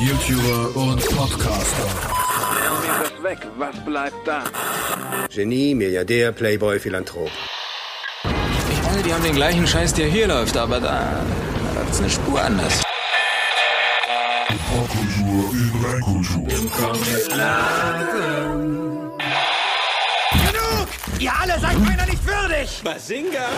YouTuber und Podcaster. Nehmen das weg, was bleibt da? Genie, Milliardär, Playboy, Philanthrop. Ich meine, die haben den gleichen Scheiß, der hier läuft, aber da läuft's eine Spur anders. Popkultur in Reinkultur. Genug! Ihr alle seid meiner nicht würdig! Basinga!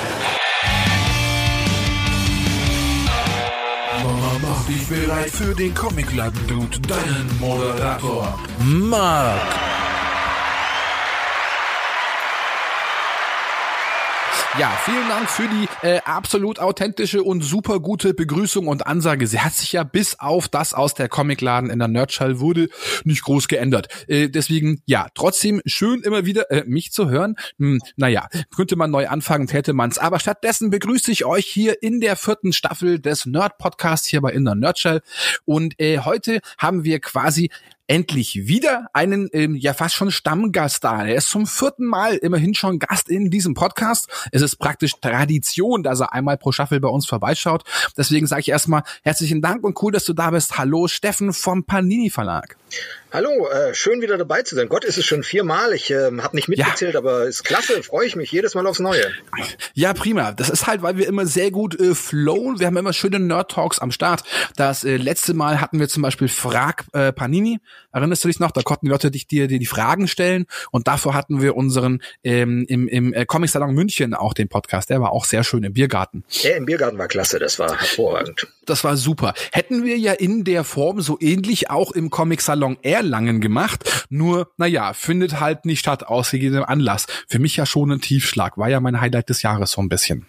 Mama, mach dich bereit für den Comicladen-Dude, deinen Moderator. Mark. Ja, vielen Dank für die äh, absolut authentische und super gute Begrüßung und Ansage. Sie hat sich ja bis auf das aus der Comicladen in der Nerdschall wurde nicht groß geändert. Äh, deswegen, ja, trotzdem schön immer wieder äh, mich zu hören. Hm, naja, könnte man neu anfangen, täte man's. Aber stattdessen begrüße ich euch hier in der vierten Staffel des Nerd-Podcasts hier bei In der Nerdschall. Und äh, heute haben wir quasi endlich wieder einen ähm, ja fast schon Stammgast da. Er ist zum vierten Mal immerhin schon Gast in diesem Podcast. Es ist praktisch Tradition, dass er einmal pro Staffel bei uns vorbeischaut. Deswegen sage ich erstmal herzlichen Dank und cool, dass du da bist. Hallo Steffen vom Panini Verlag. Hallo, äh, schön wieder dabei zu sein. Gott, ist es schon viermal. Ich äh, habe nicht mitgezählt, ja. aber ist klasse. Freue ich mich jedes Mal aufs Neue. Ja, prima. Das ist halt, weil wir immer sehr gut äh, flowen. Wir haben immer schöne Nerd Talks am Start. Das äh, letzte Mal hatten wir zum Beispiel Frag äh, Panini. Erinnerst du dich noch? Da konnten die Leute dich, dir, dir die Fragen stellen. Und davor hatten wir unseren ähm, im, im äh, Comic Salon München auch den Podcast. Der war auch sehr schön im Biergarten. Ja, im Biergarten war klasse. Das war hervorragend. Das war super. Hätten wir ja in der Form so ähnlich auch im Comic Salon Erlangen gemacht. Nur, naja, findet halt nicht statt aus gegebenem Anlass. Für mich ja schon ein Tiefschlag. War ja mein Highlight des Jahres so ein bisschen.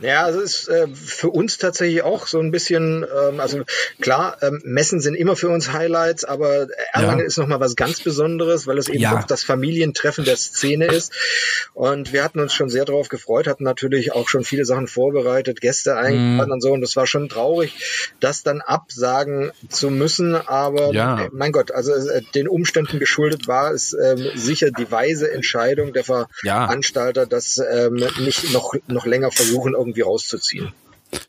Ja, also es ist äh, für uns tatsächlich auch so ein bisschen, ähm, also klar, ähm, Messen sind immer für uns Highlights, aber Erlangen ja. ist nochmal was ganz Besonderes, weil es eben ja. auch das Familientreffen der Szene ist. Und wir hatten uns schon sehr darauf gefreut, hatten natürlich auch schon viele Sachen vorbereitet, Gäste eingeladen mm. und so. Und das war schon traurig, das dann absagen zu müssen. Aber ja. äh, mein Gott, also äh, den Umständen geschuldet war es ähm, sicher die weise Entscheidung der Veranstalter, das ähm, nicht noch, noch länger versuchen, irgendwie rauszuziehen.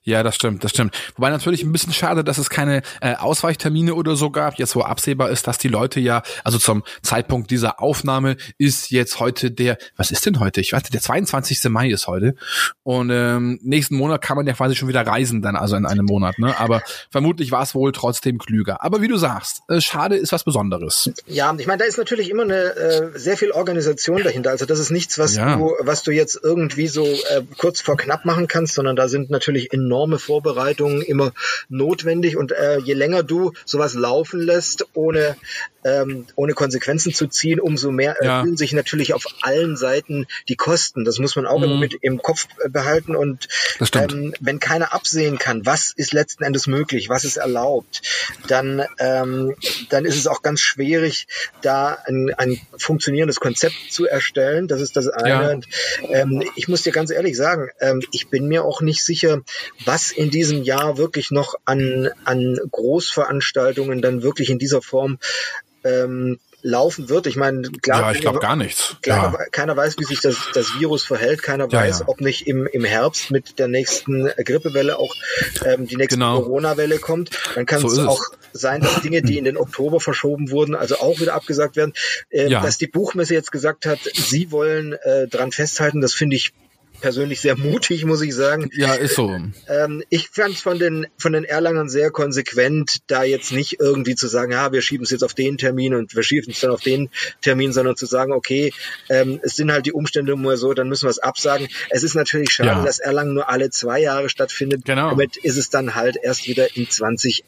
Ja, das stimmt, das stimmt. Wobei natürlich ein bisschen schade, dass es keine äh, Ausweichtermine oder so gab, jetzt wo absehbar ist, dass die Leute ja, also zum Zeitpunkt dieser Aufnahme ist jetzt heute der, was ist denn heute? Ich warte, der 22. Mai ist heute. Und ähm, nächsten Monat kann man ja quasi schon wieder reisen dann, also in einem Monat, ne? Aber vermutlich war es wohl trotzdem klüger. Aber wie du sagst, äh, schade ist was Besonderes. Ja, ich meine, da ist natürlich immer eine äh, sehr viel Organisation dahinter. Also das ist nichts, was ja. du, was du jetzt irgendwie so äh, kurz vor knapp machen kannst, sondern da sind natürlich enorme Vorbereitungen immer notwendig. Und äh, je länger du sowas laufen lässt, ohne ähm, ohne Konsequenzen zu ziehen, umso mehr ja. erhöhen sich natürlich auf allen Seiten die Kosten. Das muss man auch mhm. immer mit im Kopf behalten. Und ähm, wenn keiner absehen kann, was ist letzten Endes möglich, was ist erlaubt, dann, ähm, dann ist es auch ganz schwierig, da ein, ein funktionierendes Konzept zu erstellen. Das ist das eine. Ja. Und, ähm, ich muss dir ganz ehrlich sagen, ähm, ich bin mir auch nicht sicher, was in diesem Jahr wirklich noch an, an Großveranstaltungen dann wirklich in dieser Form ähm, laufen wird. Ich meine, klar, ja, ich glaube gar nichts. Klar, ja. keiner weiß, wie sich das, das Virus verhält. Keiner ja, weiß, ja. ob nicht im, im Herbst mit der nächsten Grippewelle auch ähm, die nächste genau. Corona-Welle kommt. Dann kann so es auch sein, dass Dinge, die in den Oktober verschoben wurden, also auch wieder abgesagt werden. Äh, Dass die Buchmesse jetzt gesagt hat, sie wollen äh, dran festhalten, das finde ich persönlich sehr mutig, muss ich sagen. Ja, ist so. Ähm, ich fand es von den, von den Erlangern sehr konsequent, da jetzt nicht irgendwie zu sagen, ja, wir schieben es jetzt auf den Termin und wir schieben es dann auf den Termin, sondern zu sagen, okay, ähm, es sind halt die Umstände nur so, dann müssen wir es absagen. Es ist natürlich schade, ja. dass Erlangen nur alle zwei Jahre stattfindet. Genau. Damit ist es dann halt erst wieder in 20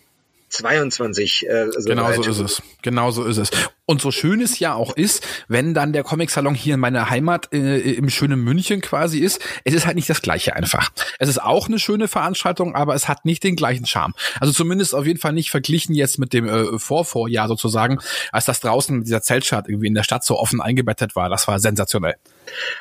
22. Äh, so genau so ist es. Genau so ist es. Und so schön es ja auch ist, wenn dann der Comic-Salon hier in meiner Heimat äh, im schönen München quasi ist, es ist halt nicht das gleiche einfach. Es ist auch eine schöne Veranstaltung, aber es hat nicht den gleichen Charme. Also zumindest auf jeden Fall nicht verglichen jetzt mit dem äh, Vorvorjahr sozusagen, als das draußen mit dieser Zeltstadt irgendwie in der Stadt so offen eingebettet war. Das war sensationell.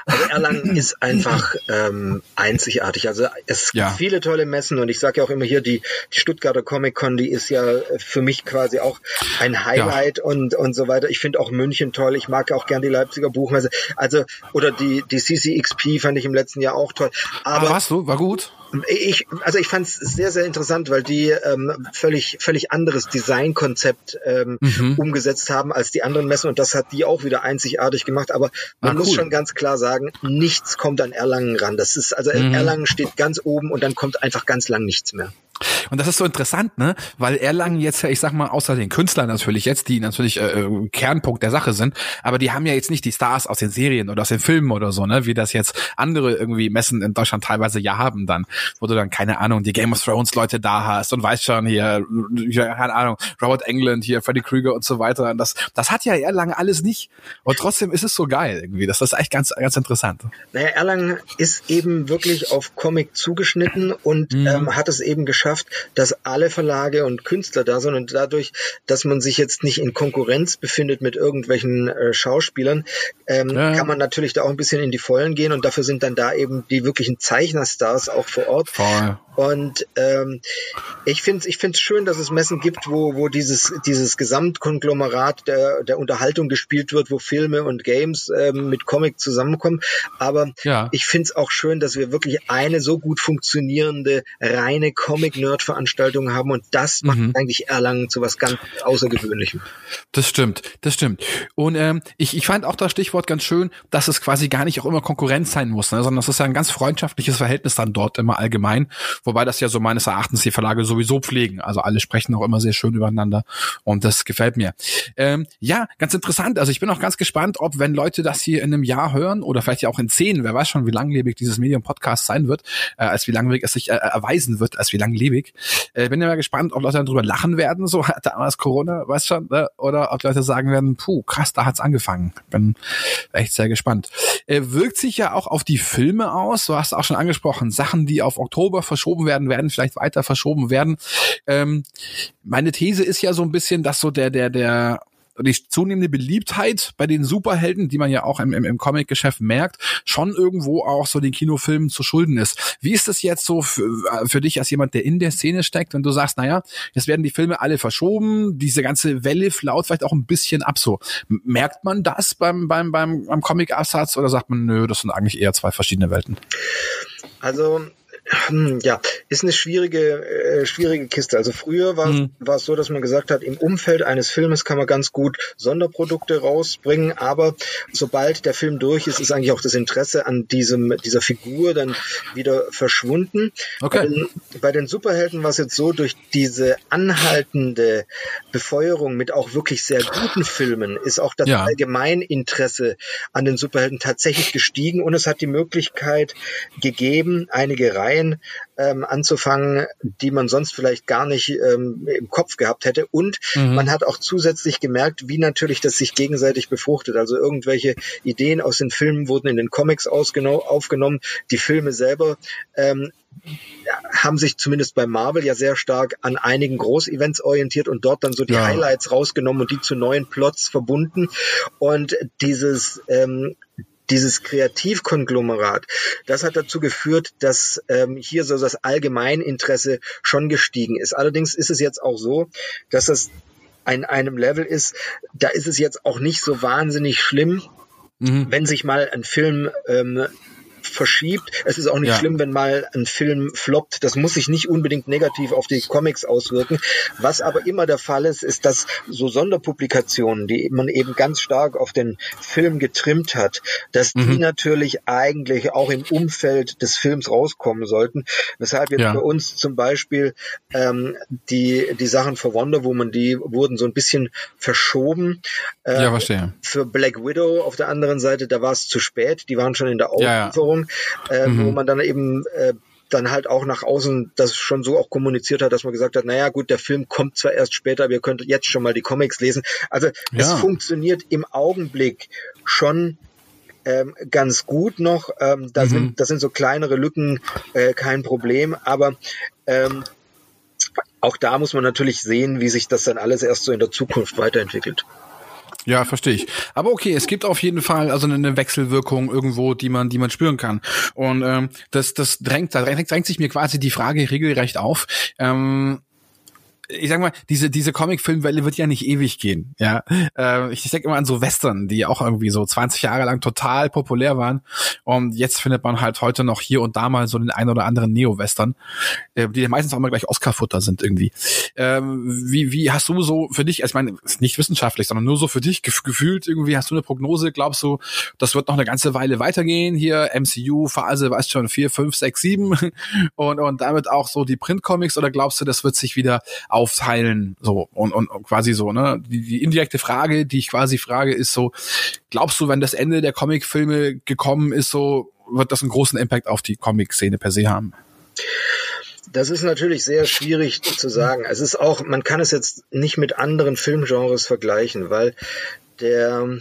Also Erlangen ist einfach ähm, einzigartig. Also es gibt viele tolle Messen und ich sage ja auch immer hier, die, die Stuttgarter Comic Con, die ist ja für mich quasi auch ein Highlight ja. und, und so weiter. Ich finde auch München toll. Ich mag auch gern die Leipziger Buchmesse. Also, oder die, die CCXP fand ich im letzten Jahr auch toll. Aber, Aber ah, warst du? War gut? Ich, also ich fand es sehr, sehr interessant, weil die ähm, völlig, völlig anderes Designkonzept ähm, mhm. umgesetzt haben als die anderen Messen und das hat die auch wieder einzigartig gemacht. Aber man ah, muss schon ganz klar sagen, nichts kommt an Erlangen ran. Das ist also mhm. Erlangen steht ganz oben und dann kommt einfach ganz lang nichts mehr. Und das ist so interessant, ne? Weil Erlangen jetzt ja, ich sag mal, außer den Künstlern natürlich jetzt, die natürlich äh, äh, Kernpunkt der Sache sind, aber die haben ja jetzt nicht die Stars aus den Serien oder aus den Filmen oder so, ne? Wie das jetzt andere irgendwie Messen in Deutschland teilweise ja haben dann, wo du dann, keine Ahnung, die Game of Thrones Leute da hast und weißt schon hier, keine Ahnung, Robert England hier, Freddy Krüger und so weiter. Und das, das hat ja Erlangen alles nicht. Und trotzdem ist es so geil irgendwie. Das ist echt ganz, ganz interessant. Naja, Erlangen ist eben wirklich auf Comic zugeschnitten und mhm. ähm, hat es eben geschafft, geschafft, dass alle Verlage und Künstler da sind und dadurch, dass man sich jetzt nicht in Konkurrenz befindet mit irgendwelchen äh, Schauspielern, ähm, ja. kann man natürlich da auch ein bisschen in die Vollen gehen und dafür sind dann da eben die wirklichen Zeichnerstars auch vor Ort. Voll. Und ähm, ich finde es ich find's schön, dass es Messen gibt, wo, wo dieses, dieses Gesamtkonglomerat der, der Unterhaltung gespielt wird, wo Filme und Games ähm, mit Comic zusammenkommen. Aber ja. ich finde es auch schön, dass wir wirklich eine so gut funktionierende reine Comic-Nerd-Veranstaltung haben und das macht mhm. eigentlich Erlangen zu was ganz Außergewöhnlichem. Das stimmt, das stimmt. Und ähm, ich, ich fand auch das Stichwort ganz schön, dass es quasi gar nicht auch immer Konkurrenz sein muss, ne, sondern es ist ja ein ganz freundschaftliches Verhältnis dann dort immer allgemein wobei das ja so meines Erachtens die Verlage sowieso pflegen. Also alle sprechen auch immer sehr schön übereinander und das gefällt mir. Ähm, ja, ganz interessant. Also ich bin auch ganz gespannt, ob wenn Leute das hier in einem Jahr hören oder vielleicht ja auch in zehn, wer weiß schon, wie langlebig dieses Medium-Podcast sein wird, äh, als wie langlebig es sich äh, erweisen wird, als wie langlebig. Äh, bin ja mal gespannt, ob Leute dann drüber lachen werden, so damals Corona, weißt schon, ne? oder ob Leute sagen werden, puh, krass, da hat's angefangen. Bin echt sehr gespannt. Äh, wirkt sich ja auch auf die Filme aus, du hast auch schon angesprochen, Sachen, die auf Oktober verschoben verschoben werden, werden vielleicht weiter verschoben werden. Ähm, meine These ist ja so ein bisschen, dass so der, der, der die zunehmende Beliebtheit bei den Superhelden, die man ja auch im, im, im Comic-Geschäft merkt, schon irgendwo auch so den Kinofilmen zu schulden ist. Wie ist es jetzt so für, für dich als jemand, der in der Szene steckt, wenn du sagst, naja, jetzt werden die Filme alle verschoben, diese ganze Welle flaut vielleicht auch ein bisschen ab so. Merkt man das beim, beim, beim, beim Comic-Absatz oder sagt man, nö, das sind eigentlich eher zwei verschiedene Welten? Also ja, ist eine schwierige, äh, schwierige Kiste. Also früher war, mhm. war es so, dass man gesagt hat, im Umfeld eines Filmes kann man ganz gut Sonderprodukte rausbringen, aber sobald der Film durch ist, ist eigentlich auch das Interesse an diesem, dieser Figur dann wieder verschwunden. Okay. Bei den, bei den Superhelden war es jetzt so, durch diese anhaltende Befeuerung mit auch wirklich sehr guten Filmen ist auch das ja. Allgemeininteresse an den Superhelden tatsächlich gestiegen und es hat die Möglichkeit gegeben, einige Reihen Reihen ähm, anzufangen, die man sonst vielleicht gar nicht ähm, im Kopf gehabt hätte. Und mhm. man hat auch zusätzlich gemerkt, wie natürlich das sich gegenseitig befruchtet. Also irgendwelche Ideen aus den Filmen wurden in den Comics aufgenommen. Die Filme selber ähm, haben sich zumindest bei Marvel ja sehr stark an einigen Großevents orientiert und dort dann so die ja. Highlights rausgenommen und die zu neuen Plots verbunden. Und dieses ähm, dieses Kreativkonglomerat, das hat dazu geführt, dass ähm, hier so das Allgemeininteresse schon gestiegen ist. Allerdings ist es jetzt auch so, dass das an einem Level ist, da ist es jetzt auch nicht so wahnsinnig schlimm, mhm. wenn sich mal ein Film ähm, verschiebt. Es ist auch nicht ja. schlimm, wenn mal ein Film floppt. Das muss sich nicht unbedingt negativ auf die Comics auswirken. Was aber immer der Fall ist, ist, dass so Sonderpublikationen, die man eben ganz stark auf den Film getrimmt hat, dass mhm. die natürlich eigentlich auch im Umfeld des Films rauskommen sollten. Weshalb jetzt ja. bei uns zum Beispiel ähm, die, die Sachen für Wonder Woman, die wurden so ein bisschen verschoben. Äh, ja, verstehe. Für Black Widow auf der anderen Seite, da war es zu spät. Die waren schon in der Auslieferung. Ja, Regierung, äh, mhm. wo man dann eben äh, dann halt auch nach außen das schon so auch kommuniziert hat, dass man gesagt hat, naja gut, der Film kommt zwar erst später, aber ihr könnt jetzt schon mal die Comics lesen. Also ja. es funktioniert im Augenblick schon ähm, ganz gut noch. Ähm, da, mhm. sind, da sind so kleinere Lücken äh, kein Problem, aber ähm, auch da muss man natürlich sehen, wie sich das dann alles erst so in der Zukunft weiterentwickelt. Ja, verstehe ich. Aber okay, es gibt auf jeden Fall also eine Wechselwirkung irgendwo, die man, die man spüren kann. Und ähm, das, das drängt, da drängt, drängt sich mir quasi die Frage regelrecht auf. Ähm, ich sag mal, diese, diese Comic-Filmwelle wird ja nicht ewig gehen, ja. Äh, ich denke immer an so Western, die auch irgendwie so 20 Jahre lang total populär waren. Und jetzt findet man halt heute noch hier und da mal so den einen oder anderen Neo-Western, äh, die meistens auch mal gleich Oscar-Futter sind irgendwie. Ähm, wie, wie hast du so für dich, also ich meine, nicht wissenschaftlich, sondern nur so für dich gefühlt irgendwie, hast du eine Prognose, glaubst du, das wird noch eine ganze Weile weitergehen hier, MCU-Phase, weißt schon, vier, fünf, sechs, sieben und, und damit auch so die Print-Comics oder glaubst du, das wird sich wieder aufteilen, so und, und, quasi so, ne? Die, die indirekte Frage, die ich quasi frage, ist so, glaubst du, wenn das Ende der Comic-Filme gekommen ist, so wird das einen großen Impact auf die Comic-Szene per se haben? Das ist natürlich sehr schwierig zu sagen. Es ist auch, man kann es jetzt nicht mit anderen Filmgenres vergleichen, weil der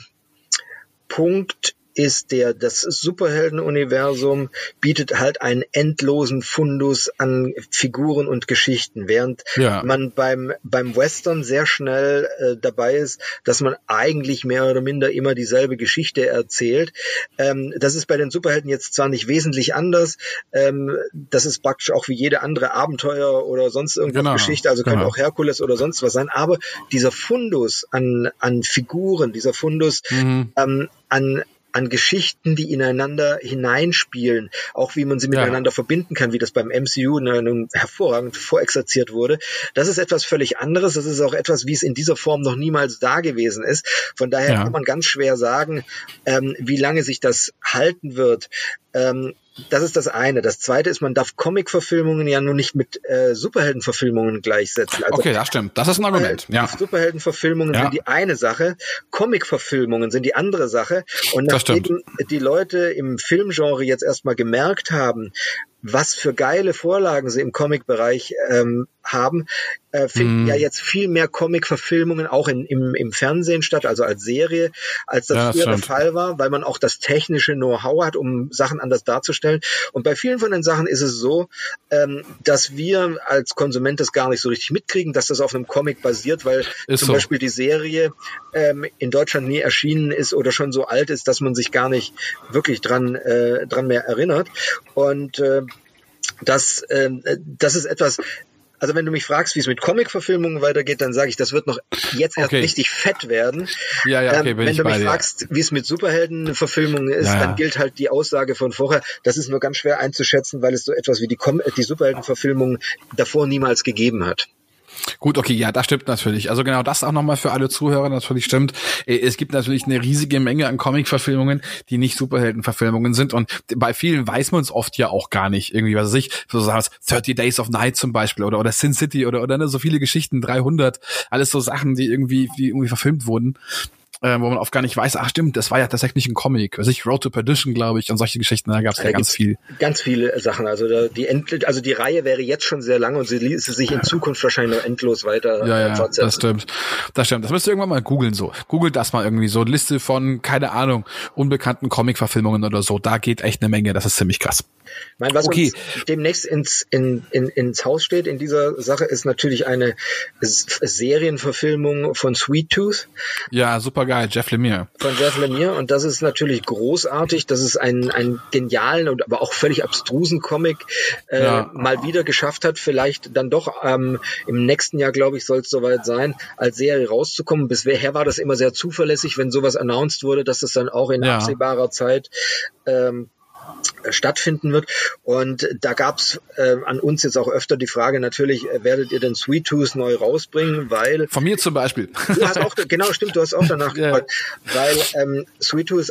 Punkt ist der, das Superheldenuniversum bietet halt einen endlosen Fundus an Figuren und Geschichten, während ja. man beim, beim Western sehr schnell äh, dabei ist, dass man eigentlich mehr oder minder immer dieselbe Geschichte erzählt. Ähm, das ist bei den Superhelden jetzt zwar nicht wesentlich anders, ähm, das ist praktisch auch wie jede andere Abenteuer oder sonst irgendeine genau. Geschichte, also könnte genau. auch Herkules oder sonst was sein, aber dieser Fundus an, an Figuren, dieser Fundus mhm. ähm, an an Geschichten, die ineinander hineinspielen, auch wie man sie miteinander ja. verbinden kann, wie das beim MCU nun hervorragend vorexerziert wurde. Das ist etwas völlig anderes. Das ist auch etwas, wie es in dieser Form noch niemals da gewesen ist. Von daher ja. kann man ganz schwer sagen, ähm, wie lange sich das halten wird. Ähm, das ist das eine. Das zweite ist, man darf Comic-Verfilmungen ja nur nicht mit äh, Superhelden-Verfilmungen gleichsetzen. Also, okay, das stimmt. Das ist ein Argument. Ja. Superhelden-Verfilmungen ja. sind die eine Sache, Comic-Verfilmungen sind die andere Sache. Und nachdem die Leute im Filmgenre jetzt erstmal gemerkt haben, was für geile Vorlagen sie im Comic-Bereich ähm, haben, äh, finden mm. ja jetzt viel mehr Comic-Verfilmungen auch in, im, im Fernsehen statt, also als Serie, als das ja, früher der Fall war, weil man auch das technische Know-how hat, um Sachen anders darzustellen. Und bei vielen von den Sachen ist es so, ähm, dass wir als Konsument das gar nicht so richtig mitkriegen, dass das auf einem Comic basiert, weil ist zum so. Beispiel die Serie ähm, in Deutschland nie erschienen ist oder schon so alt ist, dass man sich gar nicht wirklich dran, äh, dran mehr erinnert. Und äh, das, äh, das ist etwas, also wenn du mich fragst, wie es mit Comic-Verfilmungen weitergeht, dann sage ich, das wird noch jetzt erst okay. richtig fett werden. Ja, ja, okay, ähm, wenn du mich fragst, wie es mit Superhelden-Verfilmungen ist, ja, dann gilt halt die Aussage von vorher. Das ist nur ganz schwer einzuschätzen, weil es so etwas wie die, die Superhelden-Verfilmungen davor niemals gegeben hat. Gut, okay, ja, das stimmt natürlich. Also genau das auch nochmal für alle Zuhörer natürlich stimmt. Äh, es gibt natürlich eine riesige Menge an Comic-Verfilmungen, die nicht Superhelden-Verfilmungen sind und bei vielen weiß man es oft ja auch gar nicht. Irgendwie, was weiß ich, so was 30 Days of Night zum Beispiel oder, oder Sin City oder, oder ne, so viele Geschichten, 300, alles so Sachen, die irgendwie, die irgendwie verfilmt wurden äh, wo man oft gar nicht weiß, ach stimmt, das war ja tatsächlich ein Comic. Also ich Road to Perdition, glaube ich, und solche Geschichten, da gab es ja, ja ganz viel. Ganz viele Sachen. Also da, die End also die Reihe wäre jetzt schon sehr lang und sie ließe sich in Zukunft wahrscheinlich noch endlos weiter ja, ja, fortsetzen. Das stimmt. Das stimmt. Das müsst ihr irgendwann mal googeln so. Googelt das mal irgendwie so. Liste von, keine Ahnung, unbekannten Comic-Verfilmungen oder so. Da geht echt eine Menge. Das ist ziemlich krass. Ich meine, was okay. uns demnächst ins, in, in, ins Haus steht in dieser Sache, ist natürlich eine Serienverfilmung von Sweet Tooth. Ja, super geil, Jeff Lemire. Von Jeff Lemire und das ist natürlich großartig, dass es einen, einen genialen und aber auch völlig abstrusen Comic äh, ja. mal wieder geschafft hat, vielleicht dann doch ähm, im nächsten Jahr, glaube ich, soll es soweit sein, als Serie rauszukommen. Bisher war das immer sehr zuverlässig, wenn sowas announced wurde, dass es dann auch in ja. absehbarer Zeit ähm, stattfinden wird. Und da gab's äh, an uns jetzt auch öfter die Frage, natürlich, äh, werdet ihr denn Sweet Tooth neu rausbringen? Weil Von mir zum Beispiel. Du hast auch, genau, stimmt, du hast auch danach ja. gefragt. Weil ähm, Sweet Tooth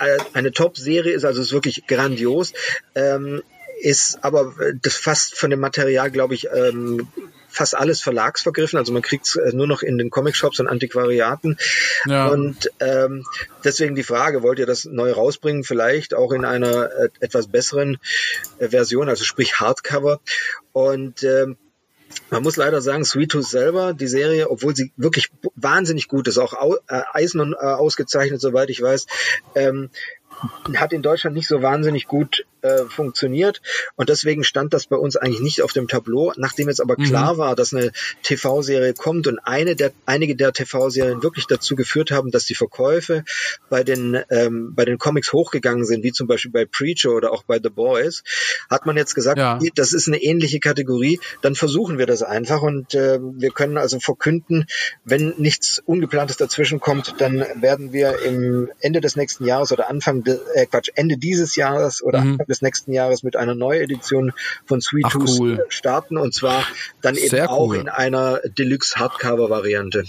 äh, eine Top-Serie ist, also ist wirklich grandios. Ähm, ist aber das fast von dem Material, glaube ich, ähm, fast alles verlagsvergriffen. Also man kriegt es äh, nur noch in den Comic-Shops und Antiquariaten. Ja. Und ähm, deswegen die Frage, wollt ihr das neu rausbringen? Vielleicht auch in einer äh, etwas besseren äh, Version, also sprich Hardcover. Und ähm, man muss leider sagen, Sweet Tooth selber, die Serie, obwohl sie wirklich wahnsinnig gut ist, auch au, äh, Eisner äh, ausgezeichnet, soweit ich weiß, ähm, hat in Deutschland nicht so wahnsinnig gut äh, funktioniert. Und deswegen stand das bei uns eigentlich nicht auf dem Tableau. Nachdem jetzt aber klar mhm. war, dass eine TV-Serie kommt und eine der, einige der TV-Serien wirklich dazu geführt haben, dass die Verkäufe bei den, ähm, bei den Comics hochgegangen sind, wie zum Beispiel bei Preacher oder auch bei The Boys, hat man jetzt gesagt, ja. das ist eine ähnliche Kategorie, dann versuchen wir das einfach und äh, wir können also verkünden, wenn nichts Ungeplantes dazwischen kommt, dann werden wir im Ende des nächsten Jahres oder Anfang, äh, Quatsch, Ende dieses Jahres oder mhm. Anfang des nächsten Jahres mit einer Neuedition von Sweet Ach, Tooth cool. starten und zwar dann eben Sehr auch cool. in einer Deluxe Hardcover Variante.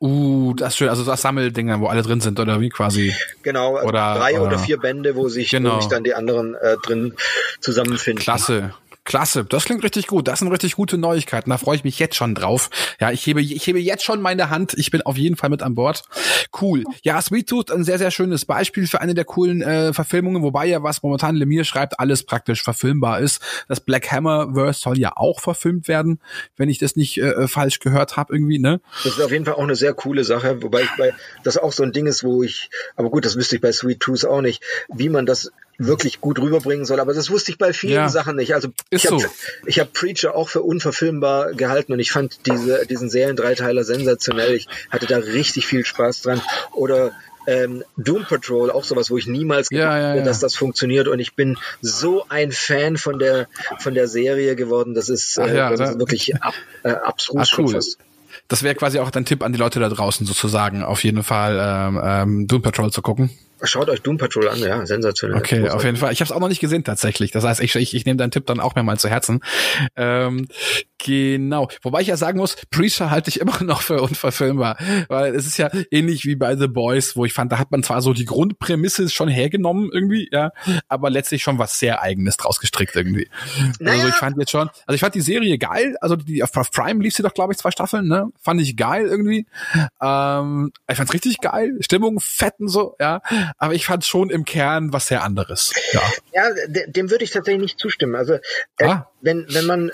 Uh, das ist schön, also das Sammeldinger, wo alle drin sind oder wie quasi. Genau, also oder, drei oder, oder vier Bände, wo sich, genau. wo sich dann die anderen äh, drin zusammenfinden. Klasse. Klasse, das klingt richtig gut. Das sind richtig gute Neuigkeiten. Da freue ich mich jetzt schon drauf. Ja, ich hebe, ich hebe jetzt schon meine Hand. Ich bin auf jeden Fall mit an Bord. Cool. Ja, Sweet Tooth, ein sehr, sehr schönes Beispiel für eine der coolen äh, Verfilmungen, wobei ja, was momentan Lemire schreibt, alles praktisch verfilmbar ist. Das Black Hammer Verse soll ja auch verfilmt werden, wenn ich das nicht äh, falsch gehört habe irgendwie, ne? Das ist auf jeden Fall auch eine sehr coole Sache, wobei ich bei das auch so ein Ding ist, wo ich, aber gut, das wüsste ich bei Sweet Tooth auch nicht, wie man das wirklich gut rüberbringen soll. Aber das wusste ich bei vielen ja, Sachen nicht. Also ich habe so. ich hab Preacher auch für unverfilmbar gehalten und ich fand diese, diesen Serien-Dreiteiler sensationell. Ich hatte da richtig viel Spaß dran. Oder ähm, Doom Patrol, auch sowas, wo ich niemals gedacht ja, ja, ja. dass das funktioniert. Und ich bin so ein Fan von der von der Serie geworden. Das ist, äh, das ist wirklich ab, äh, abstrus Ach, cool. Das wäre quasi auch dein Tipp an die Leute da draußen sozusagen, auf jeden Fall ähm, ähm, Doom Patrol zu gucken. Schaut euch Doom Patrol an, ja, sensationell. Okay, auf jeden Fall. Ich habe es auch noch nicht gesehen tatsächlich. Das heißt, ich, ich, ich nehme deinen Tipp dann auch mehr mal zu Herzen. Ähm, genau. Wobei ich ja sagen muss, Preacher halte ich immer noch für unverfilmbar, weil es ist ja ähnlich wie bei The Boys, wo ich fand, da hat man zwar so die Grundprämisse schon hergenommen irgendwie, ja, aber letztlich schon was sehr Eigenes draus gestrickt irgendwie. Naja. Also ich fand jetzt schon, also ich fand die Serie geil, also die auf Prime lief sie doch glaube ich zwei Staffeln, ne? Fand ich geil irgendwie. Ähm, ich fand's richtig geil, Stimmung fetten so, ja aber ich fand schon im Kern was sehr anderes. Ja, ja dem würde ich tatsächlich nicht zustimmen. Also äh, ah. Wenn, wenn man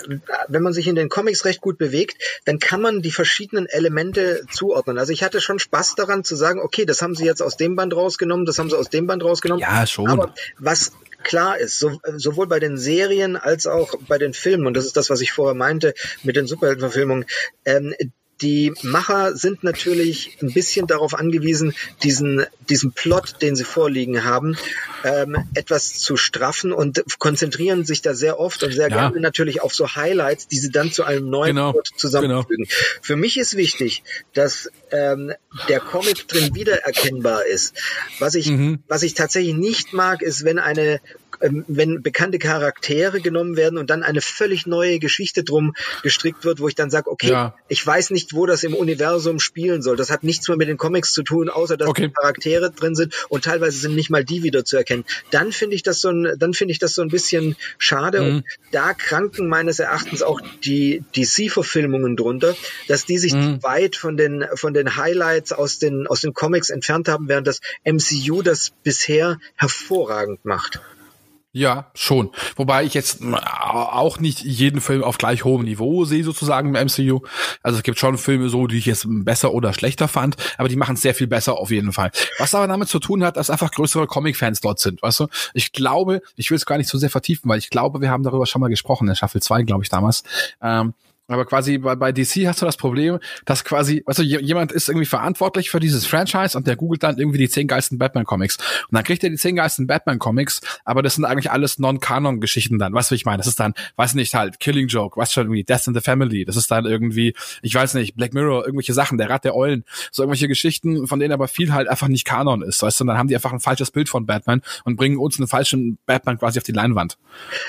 wenn man sich in den Comics recht gut bewegt, dann kann man die verschiedenen Elemente zuordnen. Also ich hatte schon Spaß daran zu sagen, okay, das haben sie jetzt aus dem Band rausgenommen, das haben sie aus dem Band rausgenommen. Ja, schon. Aber was klar ist, so, sowohl bei den Serien als auch bei den Filmen, und das ist das, was ich vorher meinte mit den Superheldenverfilmungen, ähm, die Macher sind natürlich ein bisschen darauf angewiesen, diesen, diesen Plot, den sie vorliegen haben, ähm, etwas zu straffen und konzentrieren sich da sehr oft und sehr ja. gerne natürlich auf so Highlights, die sie dann zu einem neuen genau. Plot zusammenfügen. Genau. Für mich ist wichtig, dass ähm, der Comic drin wiedererkennbar ist. Was ich, mhm. was ich tatsächlich nicht mag, ist, wenn eine wenn bekannte Charaktere genommen werden und dann eine völlig neue Geschichte drum gestrickt wird, wo ich dann sage, okay, ja. ich weiß nicht, wo das im Universum spielen soll. Das hat nichts mehr mit den Comics zu tun, außer dass okay. Charaktere drin sind und teilweise sind nicht mal die wieder zu erkennen. Dann finde ich das so ein, dann finde ich das so ein bisschen schade. Mhm. Und da kranken meines Erachtens auch die DC-Verfilmungen drunter, dass die sich mhm. weit von den von den Highlights aus den aus den Comics entfernt haben, während das MCU das bisher hervorragend macht. Ja, schon. Wobei ich jetzt auch nicht jeden Film auf gleich hohem Niveau sehe, sozusagen im MCU. Also es gibt schon Filme so, die ich jetzt besser oder schlechter fand, aber die machen es sehr viel besser auf jeden Fall. Was aber damit zu tun hat, dass einfach größere Comic-Fans dort sind, weißt du? Ich glaube, ich will es gar nicht so sehr vertiefen, weil ich glaube, wir haben darüber schon mal gesprochen, in Staffel 2, glaube ich, damals. Ähm, aber quasi bei, bei DC hast du das Problem, dass quasi, weißt du, jemand ist irgendwie verantwortlich für dieses Franchise und der googelt dann irgendwie die zehn geilsten Batman-Comics. Und dann kriegt er die zehn geilsten Batman-Comics, aber das sind eigentlich alles Non-Kanon-Geschichten dann. Weißt du, wie ich meine? Das ist dann, weiß nicht, halt, Killing Joke, was schon irgendwie, Death in the Family. Das ist dann irgendwie, ich weiß nicht, Black Mirror, irgendwelche Sachen, der Rat der Eulen. So irgendwelche Geschichten, von denen aber viel halt einfach nicht Kanon ist. Weißt du, und dann haben die einfach ein falsches Bild von Batman und bringen uns einen falschen Batman quasi auf die Leinwand.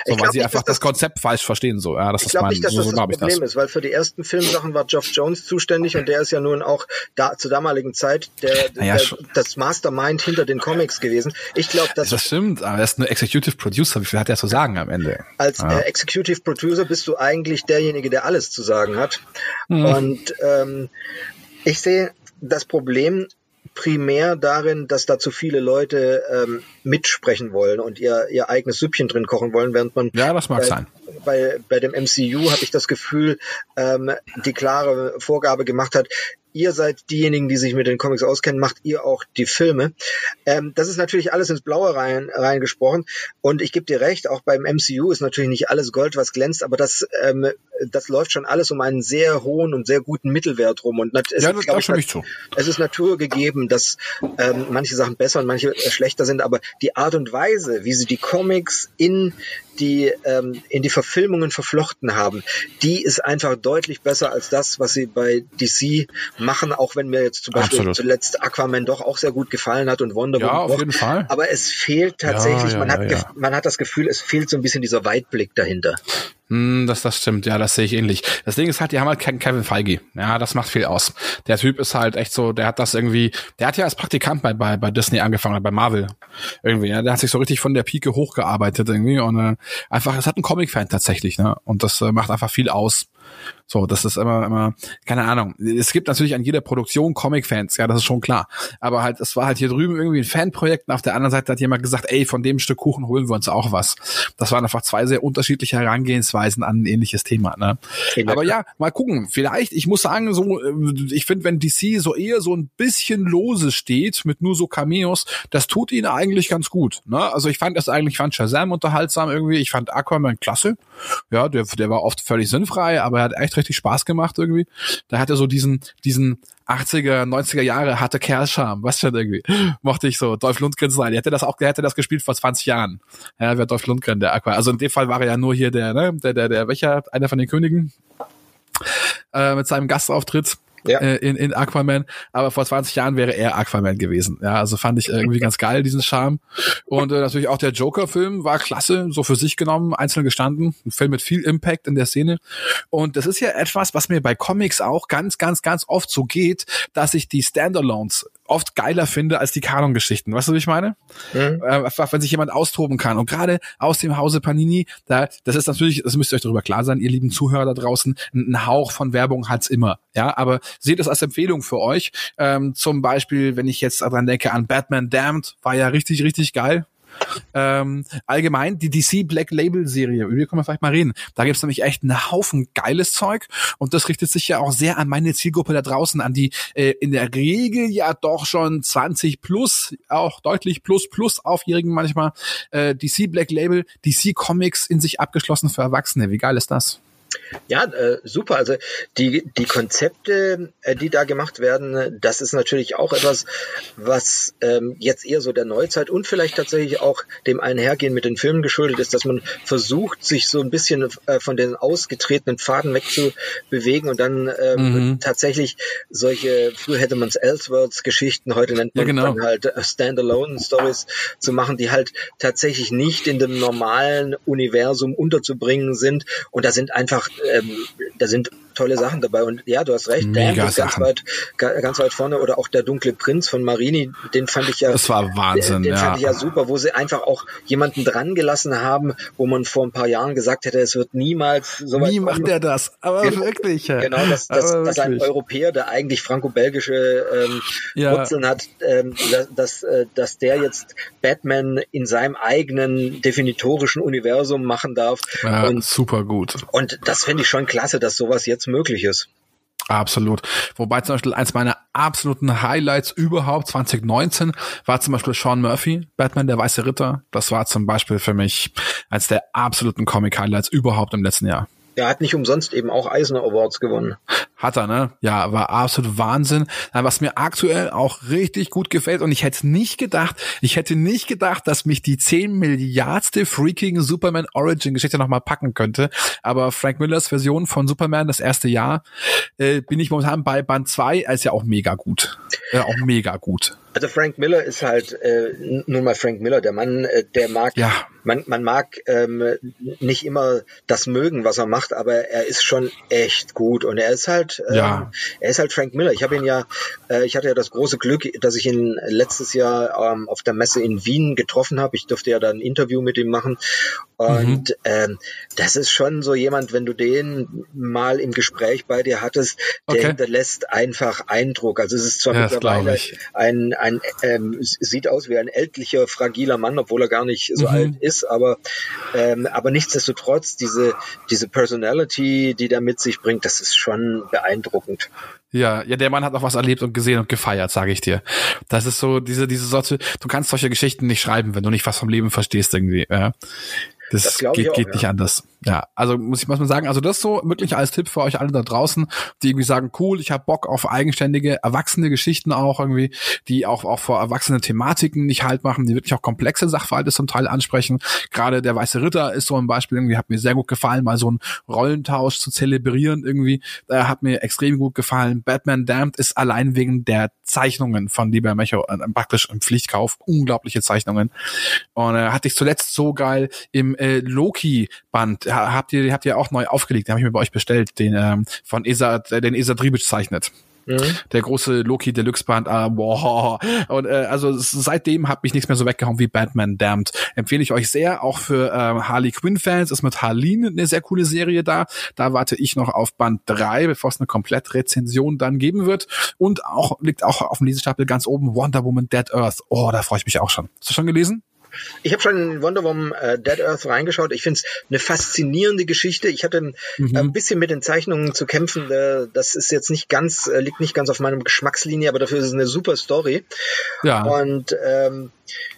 So, weil sie nicht, einfach das, das Konzept falsch verstehen, so. Ja, das ist mein, nicht, so, so glaube ich das ist, weil für die ersten Filmsachen war Geoff Jones zuständig und der ist ja nun auch da zur damaligen Zeit der, naja, der das Mastermind hinter den Comics gewesen. Ich glaube, dass das stimmt, aber er ist nur Executive Producer. Wie viel hat er zu sagen am Ende? Als ja. äh, Executive Producer bist du eigentlich derjenige, der alles zu sagen hat. Hm. Und ähm, ich sehe das Problem primär darin, dass da zu viele Leute ähm, mitsprechen wollen und ihr, ihr eigenes Süppchen drin kochen wollen, während man ja, das mag bei, sein. Bei, bei dem MCU habe ich das Gefühl, ähm, die klare Vorgabe gemacht hat, ihr seid diejenigen, die sich mit den Comics auskennen, macht ihr auch die Filme. Ähm, das ist natürlich alles ins Blaue rein, reingesprochen. Und ich gebe dir recht, auch beim MCU ist natürlich nicht alles Gold, was glänzt, aber das, ähm, das läuft schon alles um einen sehr hohen und sehr guten Mittelwert rum. Und es, ja, das glaub ich, ich zu. es ist Natur gegeben, dass ähm, manche Sachen besser und manche schlechter sind, aber die Art und Weise, wie sie die Comics in die ähm, in die Verfilmungen verflochten haben, die ist einfach deutlich besser als das, was sie bei DC machen, auch wenn mir jetzt zum Beispiel Absolut. zuletzt Aquaman doch auch sehr gut gefallen hat und Wonder Woman. Ja, auf jeden Fall. Aber es fehlt tatsächlich, ja, ja, man, hat man hat das Gefühl, es fehlt so ein bisschen dieser Weitblick dahinter. Hm, das, das stimmt, ja, das sehe ich ähnlich. Das Ding ist halt, die haben halt keinen Kevin Feige. Ja, das macht viel aus. Der Typ ist halt echt so, der hat das irgendwie, der hat ja als Praktikant bei, bei, bei Disney angefangen, bei Marvel. Irgendwie, ja, der hat sich so richtig von der Pike hochgearbeitet irgendwie und äh, einfach, es hat einen Comic-Fan tatsächlich, ne? Und das äh, macht einfach viel aus. So, das ist immer, immer, keine Ahnung. Es gibt natürlich an jeder Produktion Comic-Fans, ja, das ist schon klar. Aber halt, es war halt hier drüben irgendwie ein Fanprojekt und auf der anderen Seite hat jemand gesagt, ey, von dem Stück Kuchen holen wir uns auch was. Das waren einfach zwei sehr unterschiedliche Herangehensweisen an ein ähnliches Thema, ne? Aber ja, mal gucken. Vielleicht, ich muss sagen, so, äh, ich finde, wenn DC so eher so ein bisschen lose steht, mit nur so Cameos, das tut ihnen eigentlich ganz gut, ne? Also ich fand das eigentlich, ich fand Shazam unterhaltsam irgendwie, ich fand Aquaman klasse. Ja, der, der war oft völlig sinnfrei, aber er hat echt richtig Spaß gemacht irgendwie. Da hat er so diesen, diesen 80er, 90er Jahre hatte Kerlscham, was schon irgendwie. Mochte ich so, Dolph Lundgren sein. Er hätte das auch, der hätte das gespielt vor 20 Jahren. Ja, wer Dolph Lundgren, der Aqua. Also in dem Fall war er ja nur hier der, ne, der, der, der, welcher, einer von den Königen, äh, mit seinem Gastauftritt ja. äh, in, in Aquaman, aber vor 20 Jahren wäre er Aquaman gewesen. Ja, also fand ich irgendwie ganz geil, diesen Charme. Und äh, natürlich auch der Joker-Film war klasse, so für sich genommen, einzeln gestanden. Ein Film mit viel Impact in der Szene. Und das ist ja etwas, was mir bei Comics auch ganz, ganz, ganz oft so geht, dass ich die Standalones oft geiler finde als die Kanon-Geschichten. Weißt du, wie ich meine? Mhm. Äh, wenn sich jemand austoben kann. Und gerade aus dem Hause Panini, da, das ist natürlich, das müsst ihr euch darüber klar sein, ihr lieben Zuhörer da draußen, ein Hauch von Werbung hat's immer. Ja, aber seht es als Empfehlung für euch. Ähm, zum Beispiel, wenn ich jetzt dran denke an Batman Damned, war ja richtig, richtig geil. Ähm, allgemein die DC Black Label Serie, über die können wir vielleicht mal reden. Da gibt's nämlich echt einen Haufen geiles Zeug und das richtet sich ja auch sehr an meine Zielgruppe da draußen, an die äh, in der Regel ja doch schon 20 plus, auch deutlich plus plus aufjährigen manchmal äh, DC Black Label, DC Comics in sich abgeschlossen für Erwachsene. Wie geil ist das? Ja, äh, super. Also die, die Konzepte, äh, die da gemacht werden, das ist natürlich auch etwas, was ähm, jetzt eher so der Neuzeit und vielleicht tatsächlich auch dem Einhergehen mit den Filmen geschuldet ist, dass man versucht, sich so ein bisschen äh, von den ausgetretenen Pfaden wegzubewegen und dann ähm, mhm. tatsächlich solche, früher hätte man es Elseworlds-Geschichten, heute nennt man ja, genau. halt äh, Standalone-Stories zu machen, die halt tatsächlich nicht in dem normalen Universum unterzubringen sind. Und da sind einfach ähm, da sind tolle Sachen dabei. Und ja, du hast recht, Mega Dan ganz weit, ganz weit vorne oder auch der dunkle Prinz von Marini, den fand ich ja. Das war Wahnsinn, den, ja. fand ich ja super, wo sie einfach auch jemanden dran gelassen haben, wo man vor ein paar Jahren gesagt hätte, es wird niemals so weit. Nie macht er das, aber genau, wirklich. Genau, dass, dass, dass ein Europäer, der eigentlich franco-belgische ähm, ja. Wurzeln hat, ähm, dass, dass, äh, dass der jetzt Batman in seinem eigenen definitorischen Universum machen darf. Ja, und, super gut. Und das finde ich schon klasse, dass sowas jetzt möglich ist. Absolut. Wobei zum Beispiel eins meiner absoluten Highlights überhaupt 2019 war zum Beispiel Sean Murphy, Batman, der Weiße Ritter. Das war zum Beispiel für mich eins der absoluten Comic-Highlights überhaupt im letzten Jahr. Er hat nicht umsonst eben auch Eisner Awards gewonnen. Hat er, ne? Ja, war absolut Wahnsinn. Was mir aktuell auch richtig gut gefällt und ich hätte nicht gedacht, ich hätte nicht gedacht, dass mich die 10 Milliardste freaking Superman Origin Geschichte nochmal packen könnte. Aber Frank Millers Version von Superman, das erste Jahr, äh, bin ich momentan bei Band 2, ist ja auch mega gut. Ja, auch mega gut. Also Frank Miller ist halt äh, nun mal Frank Miller, der Mann, äh, der mag, ja. man, man mag ähm, nicht immer das mögen, was er macht, aber er ist schon echt gut und er ist halt, ähm, ja. er ist halt Frank Miller. Ich habe ihn ja, äh, ich hatte ja das große Glück, dass ich ihn letztes Jahr ähm, auf der Messe in Wien getroffen habe. Ich durfte ja da ein Interview mit ihm machen und mhm. ähm, das ist schon so jemand, wenn du den mal im Gespräch bei dir hattest, der okay. hinterlässt einfach Eindruck. Also es ist zwar ja, mittlerweile ein ein ähm, sieht aus wie ein ältlicher, fragiler Mann, obwohl er gar nicht so mhm. alt ist, aber, ähm, aber nichtsdestotrotz, diese, diese Personality, die der mit sich bringt, das ist schon beeindruckend. Ja, ja, der Mann hat auch was erlebt und gesehen und gefeiert, sage ich dir. Das ist so diese diese Sorte. Du kannst solche Geschichten nicht schreiben, wenn du nicht was vom Leben verstehst irgendwie. Ja. Das, das geht, auch, geht ja. nicht anders. Ja, also muss ich mal sagen, also das so wirklich als Tipp für euch alle da draußen, die irgendwie sagen, cool, ich habe Bock auf eigenständige, erwachsene Geschichten auch irgendwie, die auch, auch vor erwachsene Thematiken nicht halt machen, die wirklich auch komplexe Sachverhalte zum Teil ansprechen. Gerade der Weiße Ritter ist so ein Beispiel, irgendwie hat mir sehr gut gefallen, mal so einen Rollentausch zu zelebrieren irgendwie, äh, hat mir extrem gut gefallen. Batman Damned ist allein wegen der Zeichnungen von Lieber Mecho äh, praktisch im Pflichtkauf, unglaubliche Zeichnungen. Und äh, hatte ich zuletzt so geil im äh, Loki-Band habt ihr, habt ihr auch neu aufgelegt, den habe ich mir bei euch bestellt, den ähm, von Esa, den Esa Dribic zeichnet. Mhm. Der große Loki Deluxe Band, ah, boah. Und äh, also seitdem hat mich nichts mehr so weggehauen wie Batman Damned. Empfehle ich euch sehr, auch für ähm, Harley Quinn Fans. Ist mit Harleen eine sehr coole Serie da. Da warte ich noch auf Band 3, bevor es eine Komplett-Rezension dann geben wird. Und auch liegt auch auf dem Lesestapel ganz oben Wonder Woman Dead Earth. Oh, da freue ich mich auch schon. Hast du schon gelesen? Ich habe schon in Wonder Woman äh, Dead Earth reingeschaut. Ich finde es eine faszinierende Geschichte. Ich hatte mhm. ein bisschen mit den Zeichnungen zu kämpfen. Äh, das ist jetzt nicht ganz, äh, liegt nicht ganz auf meinem Geschmackslinie, aber dafür ist es eine super Story. Ja. Und ähm,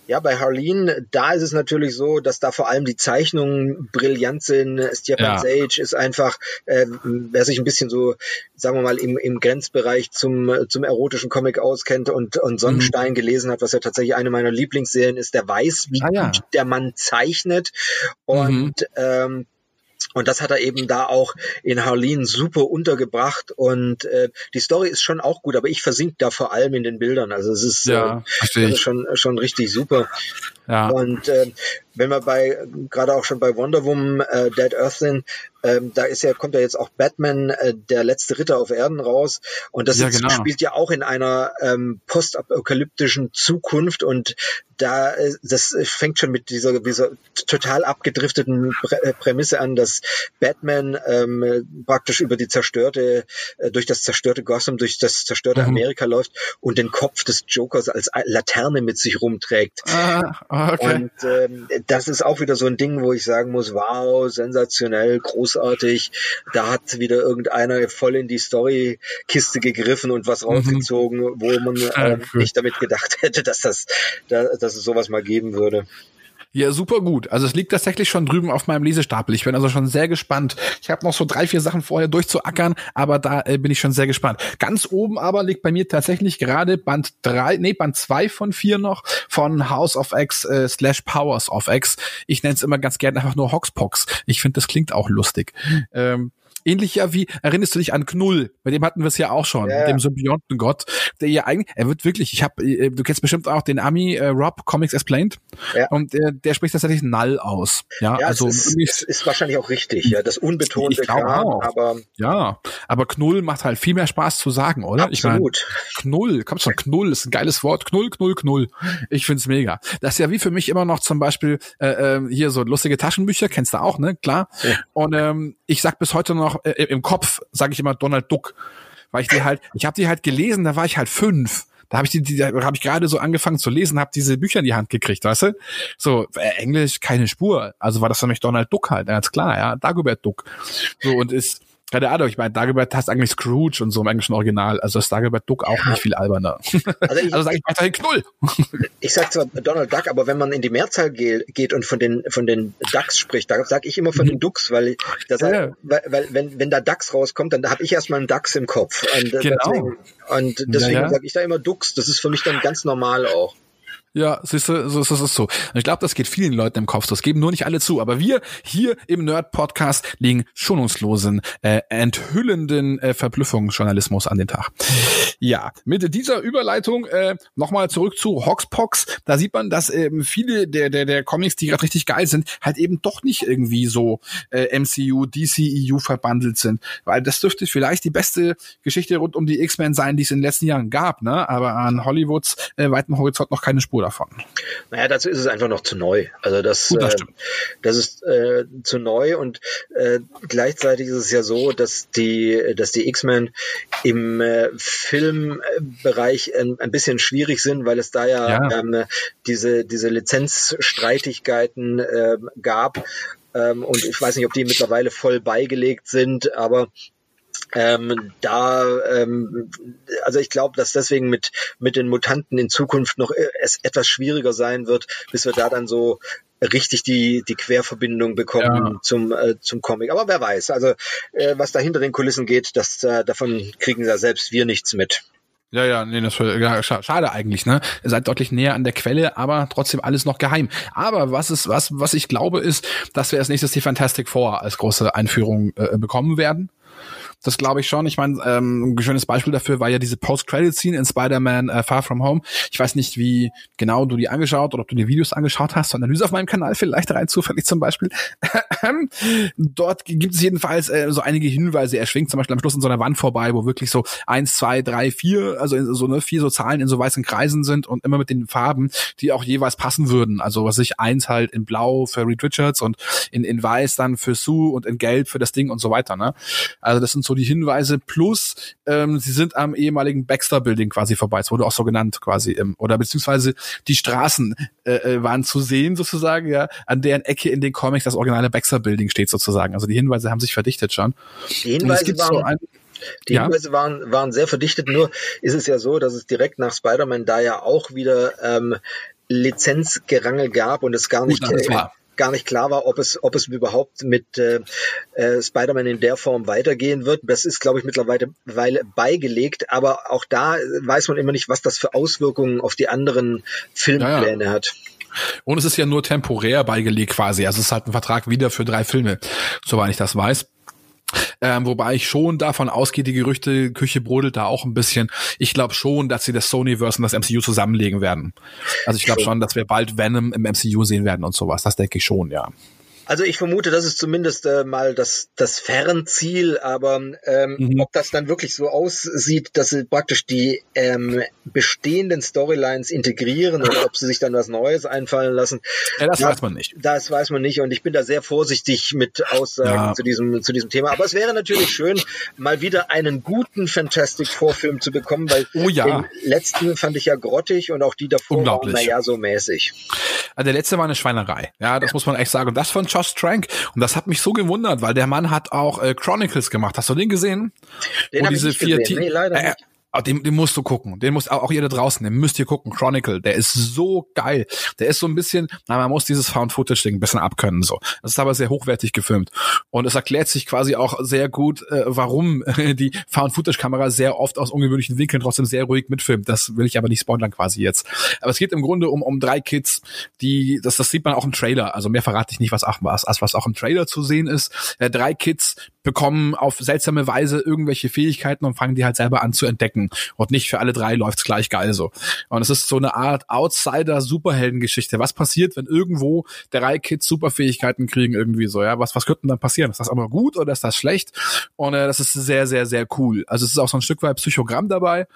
ja, bei Harleen, da ist es natürlich so, dass da vor allem die Zeichnungen brillant sind. Stefan ja. Sage ist einfach, äh, wer sich ein bisschen so, sagen wir mal, im, im Grenzbereich zum, zum erotischen Comic auskennt und, und Sonnenstein mhm. gelesen hat, was ja tatsächlich eine meiner Lieblingsserien ist, der weiß, wie ah, ja. gut der Mann zeichnet. Und mhm. ähm, und das hat er eben da auch in Harleen super untergebracht. Und äh, die Story ist schon auch gut, aber ich versink da vor allem in den Bildern. Also es ist, ja, äh, also schon, schon richtig super. Ja. Und äh, wenn wir bei gerade auch schon bei Wonder Woman äh, Dead Earth sind, ähm, da ist ja kommt ja jetzt auch Batman äh, der letzte Ritter auf Erden raus und das ja, genau. spielt ja auch in einer ähm, postapokalyptischen Zukunft und da äh, das fängt schon mit dieser, dieser total abgedrifteten Prä äh, Prämisse an, dass Batman ähm, praktisch über die zerstörte äh, durch das zerstörte Gotham, durch das zerstörte mhm. Amerika läuft und den Kopf des Jokers als Laterne mit sich rumträgt. Ah, okay. Und ähm, das ist auch wieder so ein Ding, wo ich sagen muss, wow, sensationell, großartig. Da hat wieder irgendeiner voll in die Storykiste gegriffen und was mhm. rausgezogen, mhm. wo man äh, nicht damit gedacht hätte, dass das, dass es sowas mal geben würde. Ja, super gut. Also es liegt tatsächlich schon drüben auf meinem Lesestapel. Ich bin also schon sehr gespannt. Ich habe noch so drei, vier Sachen vorher durchzuackern, aber da äh, bin ich schon sehr gespannt. Ganz oben aber liegt bei mir tatsächlich gerade Band drei, nee, Band zwei von vier noch von House of X äh, slash Powers of X. Ich nenne es immer ganz gerne einfach nur Hoxpox. Ich finde, das klingt auch lustig. Ähm, ähnlich ja wie, erinnerst du dich an Knull? Bei dem hatten wir es ja auch schon, ja. dem Symbiontengott, der ja eigentlich, er wird wirklich, ich habe, äh, du kennst bestimmt auch den Ami äh, Rob Comics Explained ja. und der, der spricht tatsächlich Null aus. Ja, ja also ist, ist, ist, wahrscheinlich auch richtig, ja, das unbetonte ich Kram, auch. aber ja, aber Knull macht halt viel mehr Spaß zu sagen, oder? Absolut. Ich mein, Knull, komm schon, Knull ist ein geiles Wort, Knull, Knull, Knull. Ich find's mega. Das ist ja wie für mich immer noch zum Beispiel äh, äh hier so lustige Taschenbücher, kennst du auch, ne? Klar. Und ähm, ich sag bis heute noch äh, im Kopf, sage ich immer Donald Duck, weil ich die halt, ich habe die halt gelesen, da war ich halt fünf. Da habe ich die, die da habe ich gerade so angefangen zu lesen, habe diese Bücher in die Hand gekriegt, weißt du? So äh, Englisch keine Spur. Also war das für mich Donald Duck halt, ganz klar, ja, Dagobert Duck. So und ist keine Ahnung, ich meine, Dagobert heißt eigentlich Scrooge und so im englischen Original. Also ist Dagobert Duck auch nicht viel alberner. Also, ich, also sage ich weiterhin Knull. Ich sag zwar Donald Duck, aber wenn man in die Mehrzahl geht und von den von den Ducks spricht, da sage ich immer von den Ducks, weil, das, ja. weil, weil wenn, wenn da Ducks rauskommt, dann habe ich erstmal einen Ducks im Kopf. Und äh, genau. deswegen, und deswegen ja, ja. sage ich da immer Ducks. Das ist für mich dann ganz normal auch. Ja, siehst du, so, so, so, so. Und ich glaube, das geht vielen Leuten im Kopf. Das geben nur nicht alle zu. Aber wir hier im Nerd-Podcast legen schonungslosen, äh, enthüllenden äh, Verblüffungsjournalismus an den Tag. Ja, mit dieser Überleitung äh, nochmal zurück zu Hoxpox. Da sieht man, dass ähm, viele der, der, der Comics, die gerade richtig geil sind, halt eben doch nicht irgendwie so äh, MCU, DCEU verbandelt sind. Weil das dürfte vielleicht die beste Geschichte rund um die X-Men sein, die es in den letzten Jahren gab. Ne? Aber an Hollywoods äh, weitem Horizont noch keine Spur davon? Naja, dazu ist es einfach noch zu neu. Also das, Gut, das, äh, das ist äh, zu neu und äh, gleichzeitig ist es ja so, dass die, dass die X-Men im äh, Filmbereich ein, ein, bisschen schwierig sind, weil es da ja, ja. Ähm, diese, diese Lizenzstreitigkeiten äh, gab. Ähm, und ich weiß nicht, ob die mittlerweile voll beigelegt sind, aber ähm, da, ähm, also ich glaube, dass deswegen mit mit den Mutanten in Zukunft noch äh, es etwas schwieriger sein wird, bis wir da dann so richtig die die Querverbindung bekommen ja. zum äh, zum Comic. Aber wer weiß? Also äh, was da hinter den Kulissen geht, das äh, davon kriegen ja selbst wir nichts mit. Ja, ja, nee, das ja, schade eigentlich, ne? Ihr seid deutlich näher an der Quelle, aber trotzdem alles noch geheim. Aber was ist, was, was ich glaube, ist, dass wir als nächstes die Fantastic Four als große Einführung äh, bekommen werden. Das glaube ich schon. Ich meine, ähm, ein schönes Beispiel dafür war ja diese Post-Credit-Scene in Spider-Man äh, Far From Home. Ich weiß nicht, wie genau du die angeschaut oder ob du die Videos angeschaut hast. Analyse auf meinem Kanal vielleicht rein zufällig zum Beispiel. Dort gibt es jedenfalls äh, so einige Hinweise. Er schwingt zum Beispiel am Schluss in so einer Wand vorbei, wo wirklich so eins, zwei, drei, vier, also so ne, vier so Zahlen in so weißen Kreisen sind und immer mit den Farben, die auch jeweils passen würden. Also was ich eins halt in Blau für Reed Richards und in, in Weiß dann für Sue und in Gelb für das Ding und so weiter. Ne? Also das sind so die Hinweise plus ähm, sie sind am ehemaligen Baxter Building quasi vorbei. Es wurde auch so genannt quasi ähm, oder beziehungsweise die Straßen äh, äh, waren zu sehen sozusagen ja an deren Ecke in den Comics das originale Baxter Building steht sozusagen. Also die Hinweise haben sich verdichtet schon. Die Hinweise waren so ein, die Hinweise ja. waren, waren sehr verdichtet, nur ist es ja so, dass es direkt nach Spider-Man da ja auch wieder ähm, Lizenzgerangel gab und es gar nicht Gut, gar nicht klar war, ob es, ob es überhaupt mit äh, äh, Spider-Man in der Form weitergehen wird. Das ist, glaube ich, mittlerweile beigelegt, aber auch da weiß man immer nicht, was das für Auswirkungen auf die anderen Filmpläne ja, ja. hat. Und es ist ja nur temporär beigelegt quasi. Also es ist halt ein Vertrag wieder für drei Filme, soweit ich das weiß. Ähm, wobei ich schon davon ausgehe, die Gerüchte, Küche brodelt da auch ein bisschen. Ich glaube schon, dass sie das Sonyverse und das MCU zusammenlegen werden. Also ich glaube schon, dass wir bald Venom im MCU sehen werden und sowas. Das denke ich schon, ja. Also ich vermute, das ist zumindest äh, mal das, das Fernziel, aber ähm, mhm. ob das dann wirklich so aussieht, dass sie praktisch die ähm, bestehenden Storylines integrieren oder ob sie sich dann was Neues einfallen lassen. Ja, das ja, weiß man nicht. Das weiß man nicht und ich bin da sehr vorsichtig mit Aussagen ja. zu, diesem, zu diesem Thema. Aber es wäre natürlich schön, mal wieder einen guten Fantastic Four Film zu bekommen, weil oh ja. den letzten fand ich ja grottig und auch die davor waren, naja, so mäßig. Also der letzte war eine Schweinerei. Ja, das muss man echt sagen. Und das von Josh Trank. Und das hat mich so gewundert, weil der Mann hat auch äh, Chronicles gemacht. Hast du den gesehen? Den Wo diese vier gesehen. Nee, leider äh, nicht. Oh, den, den musst du gucken. Den muss auch ihr da draußen, den müsst ihr gucken. Chronicle, der ist so geil. Der ist so ein bisschen, na, man muss dieses Found Footage Ding ein bisschen abkönnen so. Das ist aber sehr hochwertig gefilmt und es erklärt sich quasi auch sehr gut, äh, warum äh, die Found Footage Kamera sehr oft aus ungewöhnlichen Winkeln trotzdem sehr ruhig mitfilmt. Das will ich aber nicht spoilern quasi jetzt. Aber es geht im Grunde um um drei Kids, die das das sieht man auch im Trailer. Also mehr verrate ich nicht, was auch was was auch im Trailer zu sehen ist. Äh, drei Kids bekommen auf seltsame Weise irgendwelche Fähigkeiten und fangen die halt selber an zu entdecken. Und nicht für alle drei läuft's gleich geil so. Und es ist so eine Art Outsider-Superhelden-Geschichte. Was passiert, wenn irgendwo drei Kids Superfähigkeiten kriegen irgendwie so, ja? Was, was könnte dann passieren? Ist das aber gut oder ist das schlecht? Und äh, das ist sehr, sehr, sehr cool. Also es ist auch so ein Stück weit Psychogramm dabei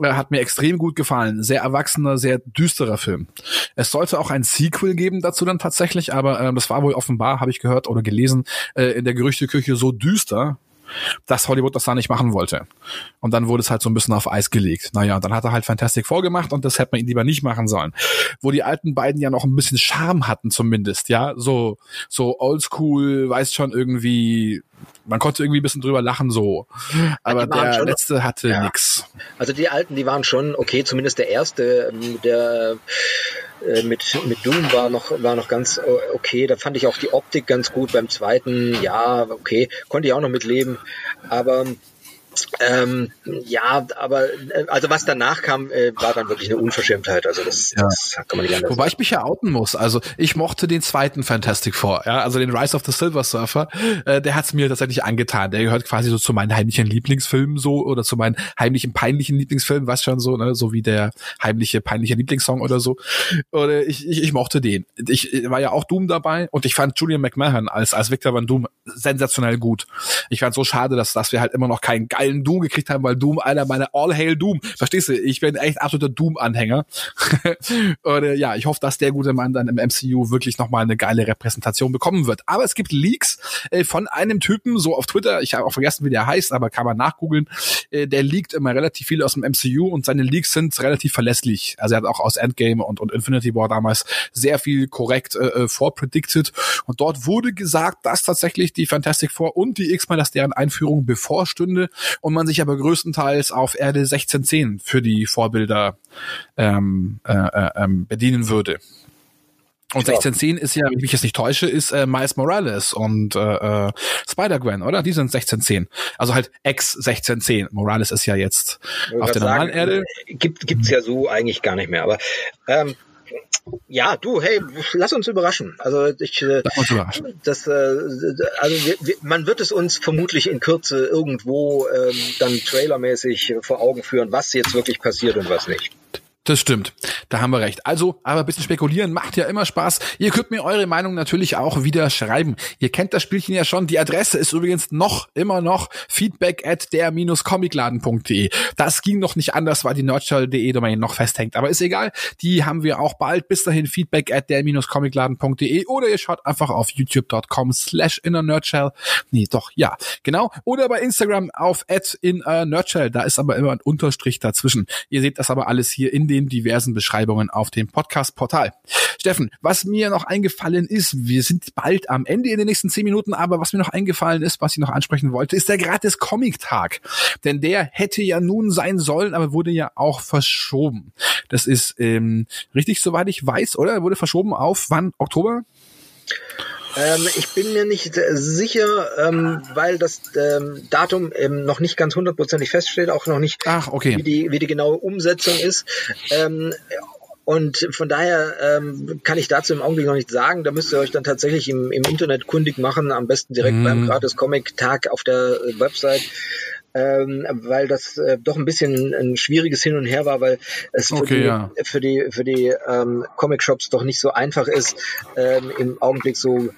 äh, hat mir extrem gut gefallen. Sehr erwachsener, sehr düsterer Film. Es sollte auch ein Sequel geben dazu dann tatsächlich, aber äh, das war wohl offenbar, habe ich gehört oder gelesen, äh, in der Gerüchteküche so düster, dass Hollywood das da nicht machen wollte. Und dann wurde es halt so ein bisschen auf Eis gelegt. Naja, dann hat er halt Fantastic Four gemacht und das hätte man ihn lieber nicht machen sollen. Wo die alten beiden ja noch ein bisschen Charme hatten zumindest, ja, so, so oldschool, weiß schon irgendwie, man konnte irgendwie ein bisschen drüber lachen so. Aber der schon, letzte hatte ja. nix. Also die alten, die waren schon okay, zumindest der erste, ähm, der äh, mit, mit Doom war noch, war noch ganz äh, okay. Da fand ich auch die Optik ganz gut. Beim zweiten, ja, okay, konnte ich auch noch mitleben. Aber ähm, ja, aber äh, also was danach kam, äh, war dann wirklich eine Unverschämtheit. Also das, ja. das kann man nicht anders Wobei sagen. ich mich ja outen muss. Also ich mochte den zweiten Fantastic Four, ja, also den Rise of the Silver Surfer. Äh, der hat's mir tatsächlich angetan. Der gehört quasi so zu meinen heimlichen Lieblingsfilmen so oder zu meinen heimlichen peinlichen Lieblingsfilmen, was schon so, ne, so wie der heimliche peinliche Lieblingssong oder so. Oder ich, ich, ich mochte den. Ich, ich war ja auch Doom dabei und ich fand Julian McMahon als als Victor Van Doom sensationell gut. Ich fand so schade, dass dass wir halt immer noch keinen geilen geilen Doom gekriegt haben, weil Doom einer meiner All Hail Doom, verstehst du? Ich bin echt absoluter Doom-Anhänger. und äh, ja, ich hoffe, dass der gute Mann dann im MCU wirklich nochmal eine geile Repräsentation bekommen wird. Aber es gibt Leaks äh, von einem Typen, so auf Twitter, ich habe auch vergessen, wie der heißt, aber kann man nachgoogeln, äh, der leakt immer relativ viel aus dem MCU und seine Leaks sind relativ verlässlich. Also er hat auch aus Endgame und, und Infinity War damals sehr viel korrekt äh, äh vorpredicted und dort wurde gesagt, dass tatsächlich die Fantastic Four und die X-Men, dass deren Einführung bevorstünde und man sich aber größtenteils auf Erde 1610 für die Vorbilder ähm, äh, äh, ähm, bedienen würde. Und 1610 ist ja, wenn ich mich jetzt nicht täusche, ist äh, Miles Morales und äh, äh, Spider-Gwen, oder? Die sind 1610. Also halt ex 1610. Morales ist ja jetzt auf der normalen Erde. Gibt gibt's ja so eigentlich gar nicht mehr. Aber ähm, ja, du, hey, lass uns überraschen. Also ich, äh, überraschen. das, äh, also wir, wir, man wird es uns vermutlich in Kürze irgendwo ähm, dann trailermäßig vor Augen führen, was jetzt wirklich passiert und was nicht. Das stimmt. Da haben wir recht. Also, aber ein bisschen spekulieren macht ja immer Spaß. Ihr könnt mir eure Meinung natürlich auch wieder schreiben. Ihr kennt das Spielchen ja schon. Die Adresse ist übrigens noch, immer noch feedback at der-comicladen.de. Das ging noch nicht anders, weil die nerdshell.de Domain noch festhängt. Aber ist egal. Die haben wir auch bald. Bis dahin feedback at der-comicladen.de oder ihr schaut einfach auf youtube.com slash innernerdshell. Nee, doch, ja, genau. Oder bei Instagram auf at in nerdshell. Da ist aber immer ein Unterstrich dazwischen. Ihr seht das aber alles hier in den den diversen Beschreibungen auf dem Podcast-Portal. Steffen, was mir noch eingefallen ist, wir sind bald am Ende in den nächsten zehn Minuten, aber was mir noch eingefallen ist, was ich noch ansprechen wollte, ist der gratis Comic-Tag. Denn der hätte ja nun sein sollen, aber wurde ja auch verschoben. Das ist ähm, richtig, soweit ich weiß, oder? Wurde verschoben auf wann? Oktober? Ähm, ich bin mir nicht äh, sicher, ähm, weil das ähm, Datum ähm, noch nicht ganz hundertprozentig feststeht, auch noch nicht, Ach, okay. wie, die, wie die genaue Umsetzung ist. Ähm, und von daher ähm, kann ich dazu im Augenblick noch nicht sagen. Da müsst ihr euch dann tatsächlich im, im Internet kundig machen, am besten direkt mm. beim Gratis Comic Tag auf der äh, Website ähm, weil das äh, doch ein bisschen ein schwieriges Hin und Her war, weil es für okay, die, ja. für die, für die ähm, Comic-Shops doch nicht so einfach ist, ähm, im Augenblick so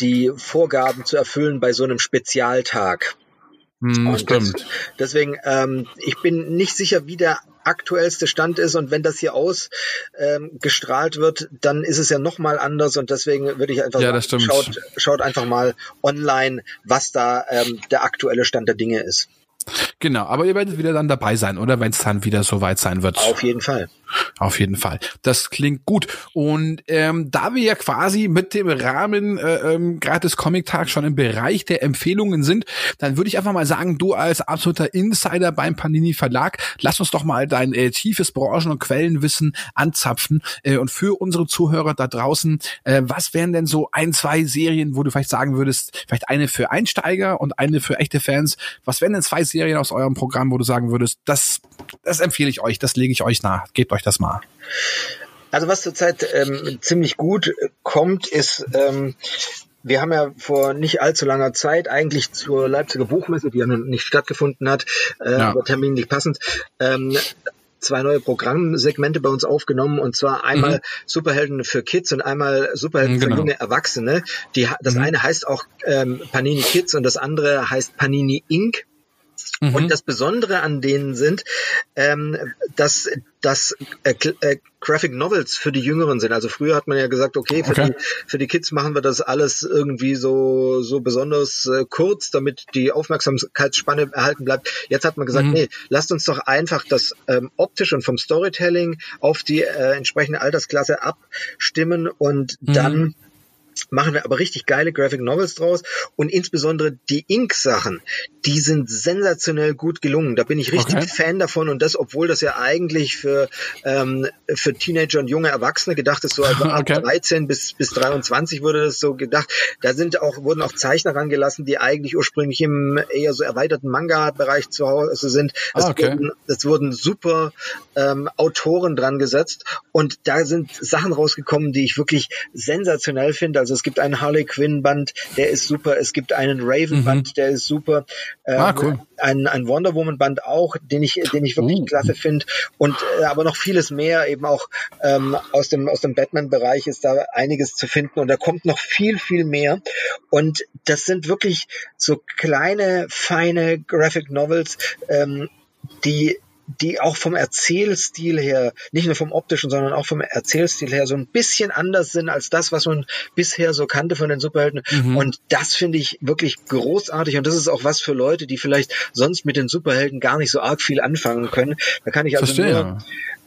die Vorgaben zu erfüllen bei so einem Spezialtag. Mm, stimmt. Das, deswegen, ähm, ich bin nicht sicher, wie der aktuellste Stand ist und wenn das hier ausgestrahlt ähm, wird, dann ist es ja noch mal anders und deswegen würde ich einfach ja, sagen, schaut, schaut einfach mal online, was da ähm, der aktuelle Stand der Dinge ist. Genau, aber ihr werdet wieder dann dabei sein, oder wenn es dann wieder soweit sein wird. Auf jeden Fall. Auf jeden Fall. Das klingt gut. Und ähm, da wir ja quasi mit dem Rahmen äh, ähm, gratis Comic-Tag schon im Bereich der Empfehlungen sind, dann würde ich einfach mal sagen, du als absoluter Insider beim Panini Verlag, lass uns doch mal dein äh, tiefes Branchen- und Quellenwissen anzapfen. Äh, und für unsere Zuhörer da draußen, äh, was wären denn so ein, zwei Serien, wo du vielleicht sagen würdest, vielleicht eine für Einsteiger und eine für echte Fans? Was wären denn zwei Serien aus eurem Programm, wo du sagen würdest, das, das empfehle ich euch, das lege ich euch nach. Gebt euch euch das mal. Also was zurzeit ähm, ziemlich gut kommt, ist ähm, wir haben ja vor nicht allzu langer Zeit eigentlich zur Leipziger Buchmesse, die ja noch nicht stattgefunden hat, äh, ja. aber terminlich passend, ähm, zwei neue Programmsegmente bei uns aufgenommen und zwar einmal mhm. Superhelden für Kids und einmal Superhelden genau. für junge Erwachsene. Die, das mhm. eine heißt auch ähm, Panini Kids und das andere heißt Panini Inc. Mhm. Und das Besondere an denen sind, ähm, dass das äh, äh, Graphic Novels für die Jüngeren sind. Also früher hat man ja gesagt, okay, für, okay. Die, für die Kids machen wir das alles irgendwie so, so besonders äh, kurz, damit die Aufmerksamkeitsspanne erhalten bleibt. Jetzt hat man gesagt, mhm. nee, lasst uns doch einfach das ähm, optisch und vom Storytelling auf die äh, entsprechende Altersklasse abstimmen und mhm. dann machen wir aber richtig geile Graphic Novels draus und insbesondere die Ink-Sachen, die sind sensationell gut gelungen. Da bin ich richtig okay. Fan davon und das, obwohl das ja eigentlich für, ähm, für Teenager und junge Erwachsene gedacht ist, so also ab okay. 13 bis, bis 23 wurde das so gedacht. Da sind auch, wurden auch Zeichner rangelassen, die eigentlich ursprünglich im eher so erweiterten Manga-Bereich zu Hause sind. Es, ah, okay. wurden, es wurden super ähm, Autoren dran gesetzt und da sind Sachen rausgekommen, die ich wirklich sensationell finde. Also es gibt einen Harley Quinn Band, der ist super. Es gibt einen Raven Band, mhm. der ist super. Ähm, ah, cool. Ein, ein Wonder Woman Band auch, den ich, den ich wirklich Uh. klasse finde. Und äh, aber noch vieles mehr, eben auch ähm, aus dem, aus dem Batman-Bereich ist da einiges zu finden und da kommt noch viel, viel mehr. Und das sind wirklich so kleine, feine Graphic Novels, ähm, die die auch vom Erzählstil her, nicht nur vom optischen, sondern auch vom Erzählstil her so ein bisschen anders sind als das, was man bisher so kannte von den Superhelden. Und das finde ich wirklich großartig. Und das ist auch was für Leute, die vielleicht sonst mit den Superhelden gar nicht so arg viel anfangen können. Da kann ich also Verstehe. nur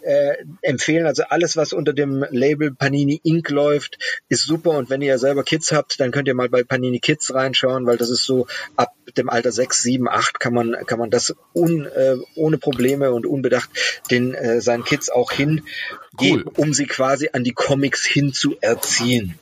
äh, empfehlen. Also alles, was unter dem Label Panini Inc. läuft, ist super. Und wenn ihr selber Kids habt, dann könnt ihr mal bei Panini Kids reinschauen, weil das ist so ab dem Alter 6, 7, 8 kann man, kann man das un, äh, ohne Probleme und unbedacht den äh, seinen Kids auch hingeben, Cool. um sie quasi an die Comics hin zu erziehen.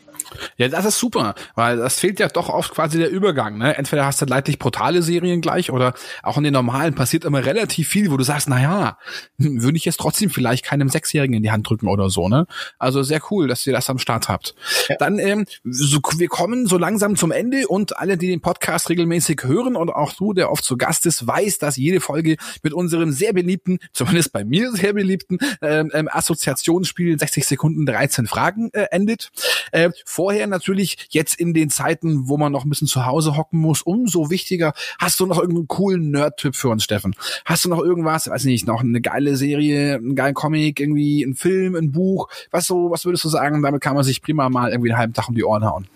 Ja, das ist super, weil das fehlt ja doch oft quasi der Übergang. Ne? Entweder hast du leidlich brutale Serien gleich oder auch in den normalen passiert immer relativ viel, wo du sagst, na ja, hm, würde ich jetzt trotzdem vielleicht keinem Sechsjährigen in die Hand drücken oder so. Ne? Also sehr cool, dass ihr das am Start habt. Dann, ähm, so, wir kommen so langsam zum Ende und alle, die den Podcast regelmäßig hören und auch du, der oft zu Gast ist, weiß, dass jede Folge mit unserem sehr beliebten, zumindest bei mir sehr beliebten ähm, ähm, Assoziationsspiel 60 Sekunden 13 Fragen äh, endet. Äh, vorher natürlich jetzt in den Zeiten, wo man noch ein bisschen zu Hause hocken muss, umso wichtiger. Hast du noch irgendeinen coolen Nerd-Tipp für uns, Steffen? Hast du noch irgendwas, weiß nicht, noch eine geile Serie, einen geilen Comic, irgendwie ein Film, ein Buch? Was so, was würdest du sagen? Damit kann man sich prima mal irgendwie einen halben Tag um die Ohren hauen.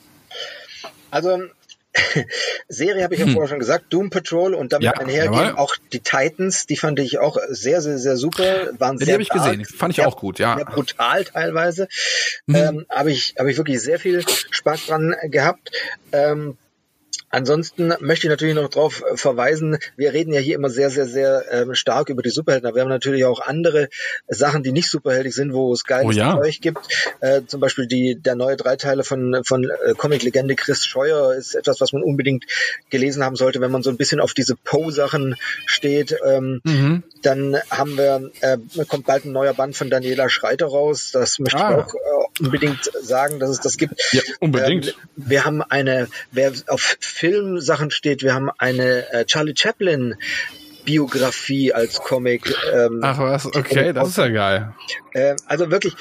Also Serie habe ich ja vorher schon gesagt, Doom Patrol und damit Ja, einhergehen auch die Titans, die fand ich auch sehr, sehr, sehr super. Waren Die habe ich gesehen, fand ich sehr, auch gut, ja. Sehr brutal teilweise. Mhm. Ähm, habe ich, habe ich wirklich sehr viel Spaß dran gehabt. Ähm, Ansonsten möchte ich natürlich noch darauf verweisen, wir reden ja hier immer sehr, sehr, sehr ähm, stark über die Superhelden, aber wir haben natürlich auch andere Sachen, die nicht superheldig sind, wo es geiles Oh ja. Zeug gibt. Äh, zum Beispiel die, der neue Dreiteile von, von äh, Comic-Legende Chris Scheuer ist etwas, was man unbedingt gelesen haben sollte, wenn man so ein bisschen auf diese Poe-Sachen steht. Ähm, Mhm. Dann haben wir, äh, kommt bald ein neuer Band von Daniela Schreiter raus. Das möchte Ah. ich auch äh, unbedingt sagen, dass es das gibt. Ja, unbedingt. Ähm, wir haben eine, wer auf Filmsachen steht, wir haben eine äh, Charlie Chaplin Biografie als Comic. Ähm, Ach was, okay, das ist ja geil. äh, also wirklich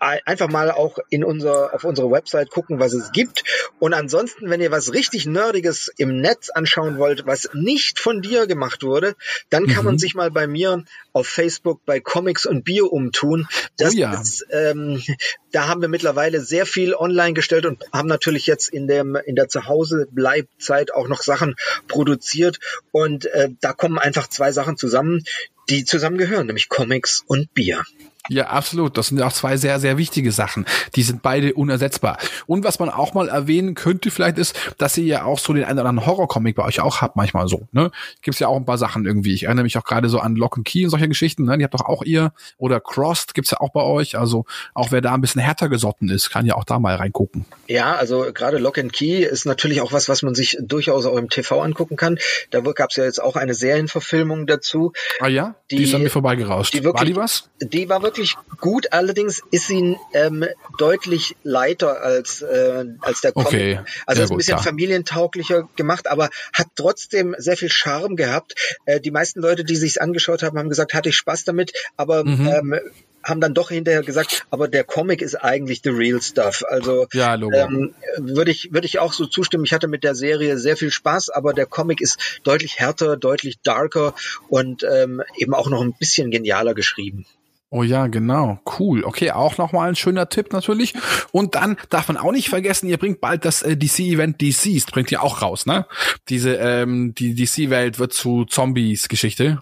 einfach mal auch in unser, auf unsere Website gucken, was es gibt. Und ansonsten, wenn ihr was richtig Nerdiges im Netz anschauen wollt, was nicht von dir gemacht wurde, dann kann Mhm. man sich mal bei mir auf Facebook bei Comics und Bier umtun. Das Oh ja. ist, ähm, da haben wir mittlerweile sehr viel online gestellt und haben natürlich jetzt in dem in der Zuhause-Bleibzeit auch noch Sachen produziert. Und äh, da kommen einfach zwei Sachen zusammen, die zusammengehören, nämlich Comics und Bier. Ja, absolut. Das sind auch zwei sehr, sehr wichtige Sachen. Die sind beide unersetzbar. Und was man auch mal erwähnen könnte vielleicht ist, dass ihr ja auch so den einen oder anderen Horrorcomic bei euch auch habt, manchmal so. Ne? Gibt's ja auch ein paar Sachen irgendwie. Ich erinnere mich auch gerade so an Lock and Key und solche Geschichten. Ne? Die habt doch auch ihr. Oder Crossed gibt's ja auch bei euch. Also auch wer da ein bisschen härter gesotten ist, kann ja auch da mal reingucken. Ja, also gerade Lock and Key ist natürlich auch was, was man sich durchaus auch im TV angucken kann. Da gab es ja jetzt auch eine Serienverfilmung dazu. Ah ja? Die, Die- ist an mir vorbeigerauscht. die wirklich- War die was? Die war wirklich gut, allerdings ist sie ähm, deutlich leiter als, äh, als der Comic. Okay. Also ist ein bisschen klar. familientauglicher gemacht, aber hat trotzdem sehr viel Charme gehabt. Äh, die meisten Leute, die sich's angeschaut haben, haben gesagt, hatte ich Spaß damit, aber Mhm. ähm, haben dann doch hinterher gesagt, aber der Comic ist eigentlich the real stuff. Also Ja, ähm, würde ich würde ich auch so zustimmen. Ich hatte mit der Serie sehr viel Spaß, aber der Comic ist deutlich härter, deutlich darker und ähm, eben auch noch ein bisschen genialer geschrieben. Oh ja, genau. Cool. Okay, auch nochmal ein schöner Tipp natürlich. Und dann darf man auch nicht vergessen, ihr bringt bald das äh, DC-Event DCs, bringt ihr auch raus, ne? Diese, ähm, die DC-Welt wird zu Zombies-Geschichte.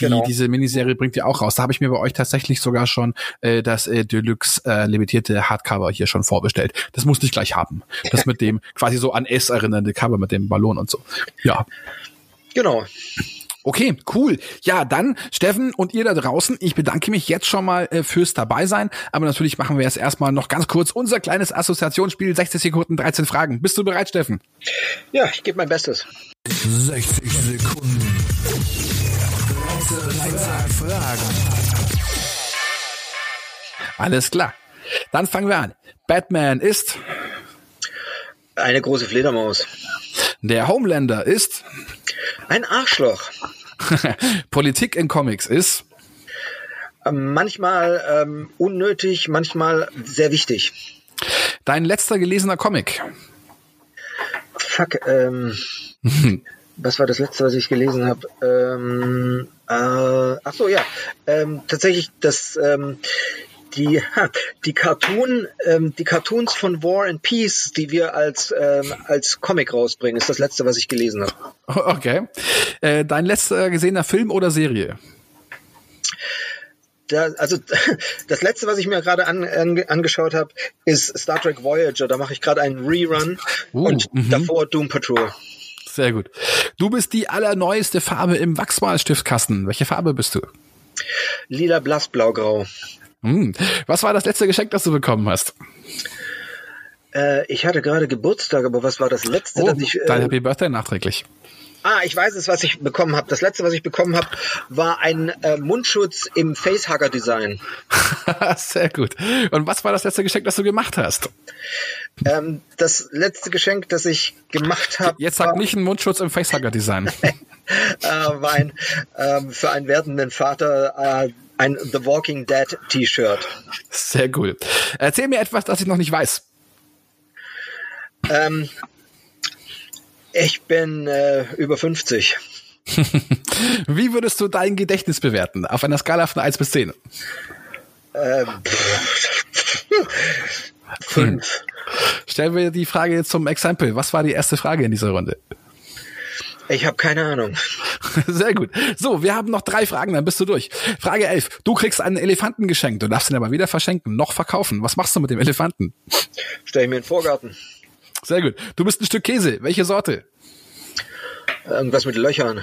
Die, Genau. Diese Miniserie bringt ihr auch raus. Da habe ich mir bei euch tatsächlich sogar schon äh, das äh, Deluxe äh, limitierte Hardcover hier schon vorbestellt. Das musste ich gleich haben. Das mit dem quasi so an S erinnernde Cover mit dem Ballon und so. Ja, Genau. Okay, cool. Ja, dann Steffen und ihr da draußen, ich bedanke mich jetzt schon mal äh, fürs Dabeisein, aber natürlich machen wir jetzt erstmal noch ganz kurz unser kleines Assoziationsspiel 60 Sekunden 13 Fragen. Bist du bereit, Steffen? Ja, ich gebe mein Bestes. 60 Sekunden. 13 Fragen. Alles klar. Dann fangen wir an. Batman ist, Eine große Fledermaus. der Homelander ist, Ein Arschloch. Politik in Comics ist ähm, manchmal ähm, unnötig, manchmal sehr wichtig. Dein letzter gelesener Comic. Fuck, ähm, was war das letzte, was ich gelesen habe? Ähm, äh, ach so, ja, ähm, tatsächlich das ähm, die die Cartoon ähm, die Cartoons von War and Peace, die wir als ähm, als Comic rausbringen, ist das letzte, was ich gelesen habe. Okay, äh, dein letzter gesehener Film oder Serie? Da, also das letzte, was ich mir gerade an, an, angeschaut habe, ist Star Trek Voyager. Da mache ich gerade einen Rerun Uh, und mhm. davor Doom Patrol. Sehr gut. Du bist die allerneueste Farbe im Wachsmalstiftkasten. Welche Farbe bist du? Lila, blass, blau, grau. Hm. Was war das letzte Geschenk, das du bekommen hast? Äh, ich hatte gerade Geburtstag, aber was war das letzte, Oh, das ich? dein Äh, Happy Birthday nachträglich. ah, ich weiß es, was ich bekommen habe. Das letzte, was ich bekommen habe, war ein äh, Mundschutz im Facehugger-Design. Sehr gut. Und was war das letzte Geschenk, das du gemacht hast? Ähm, das letzte Geschenk, das ich gemacht habe, Jetzt sag nicht einen Mundschutz im Facehugger-Design. äh, war ein ähm, für einen werdenden Vater äh, ein The Walking Dead T-Shirt. Sehr cool. Erzähl mir etwas, das ich noch nicht weiß. Ähm, ich bin äh, über 50. Wie würdest du dein Gedächtnis bewerten? Auf einer Skala von 1 bis 10. Ähm, fünf. Stellen wir die Frage jetzt zum Exempel. Was war die erste Frage in dieser Runde? Ich habe keine Ahnung. Sehr gut. So, wir haben noch drei Fragen, dann bist du durch. Frage 11. Du kriegst einen Elefanten geschenkt. Du darfst ihn aber weder verschenken noch verkaufen. Was machst du mit dem Elefanten? Stell ich mir in den Vorgarten. Sehr gut. Du bist ein Stück Käse. Welche Sorte? Irgendwas mit Löchern.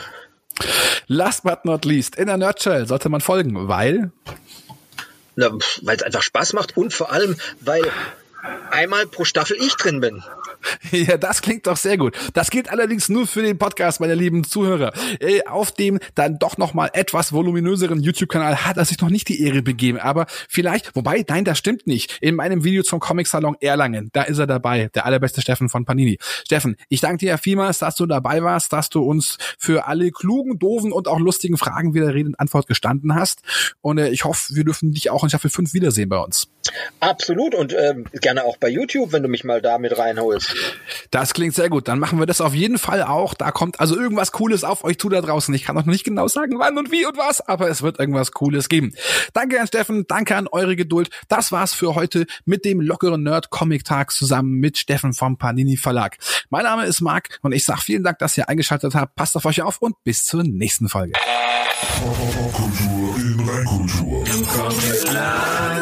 Last but not least. In der Nerdshell sollte man folgen, weil Weil es einfach Spaß macht und vor allem, weil einmal pro Staffel ich drin bin. Ja, das klingt doch sehr gut. Das gilt allerdings nur für den Podcast, meine lieben Zuhörer. Äh, Auf dem dann doch noch mal etwas voluminöseren YouTube-Kanal hat er sich noch nicht die Ehre begeben, aber vielleicht, wobei, nein, das stimmt nicht. In meinem Video zum Comic-Salon Erlangen, da ist er dabei, der allerbeste Steffen von Panini. Steffen, ich danke dir vielmals, dass du dabei warst, dass du uns für alle klugen, doofen und auch lustigen Fragen wieder Rede und Antwort gestanden hast. Und äh, ich hoffe, wir dürfen dich auch in Staffel 5 wiedersehen bei uns. Absolut und ähm, gerne auch bei YouTube, wenn du mich mal da mit reinholst. Das klingt sehr gut. Dann machen wir das auf jeden Fall auch. Da kommt also irgendwas Cooles auf euch zu da draußen. Ich kann noch nicht genau sagen, wann und wie und was, aber es wird irgendwas Cooles geben. Danke an Steffen, danke an eure Geduld. Das war's für heute mit dem lockeren Nerd Comic Tag zusammen mit Steffen vom Panini Verlag. Mein Name ist Marc und ich sage vielen Dank, dass ihr eingeschaltet habt. Passt auf euch auf und bis zur nächsten Folge. Kultur in.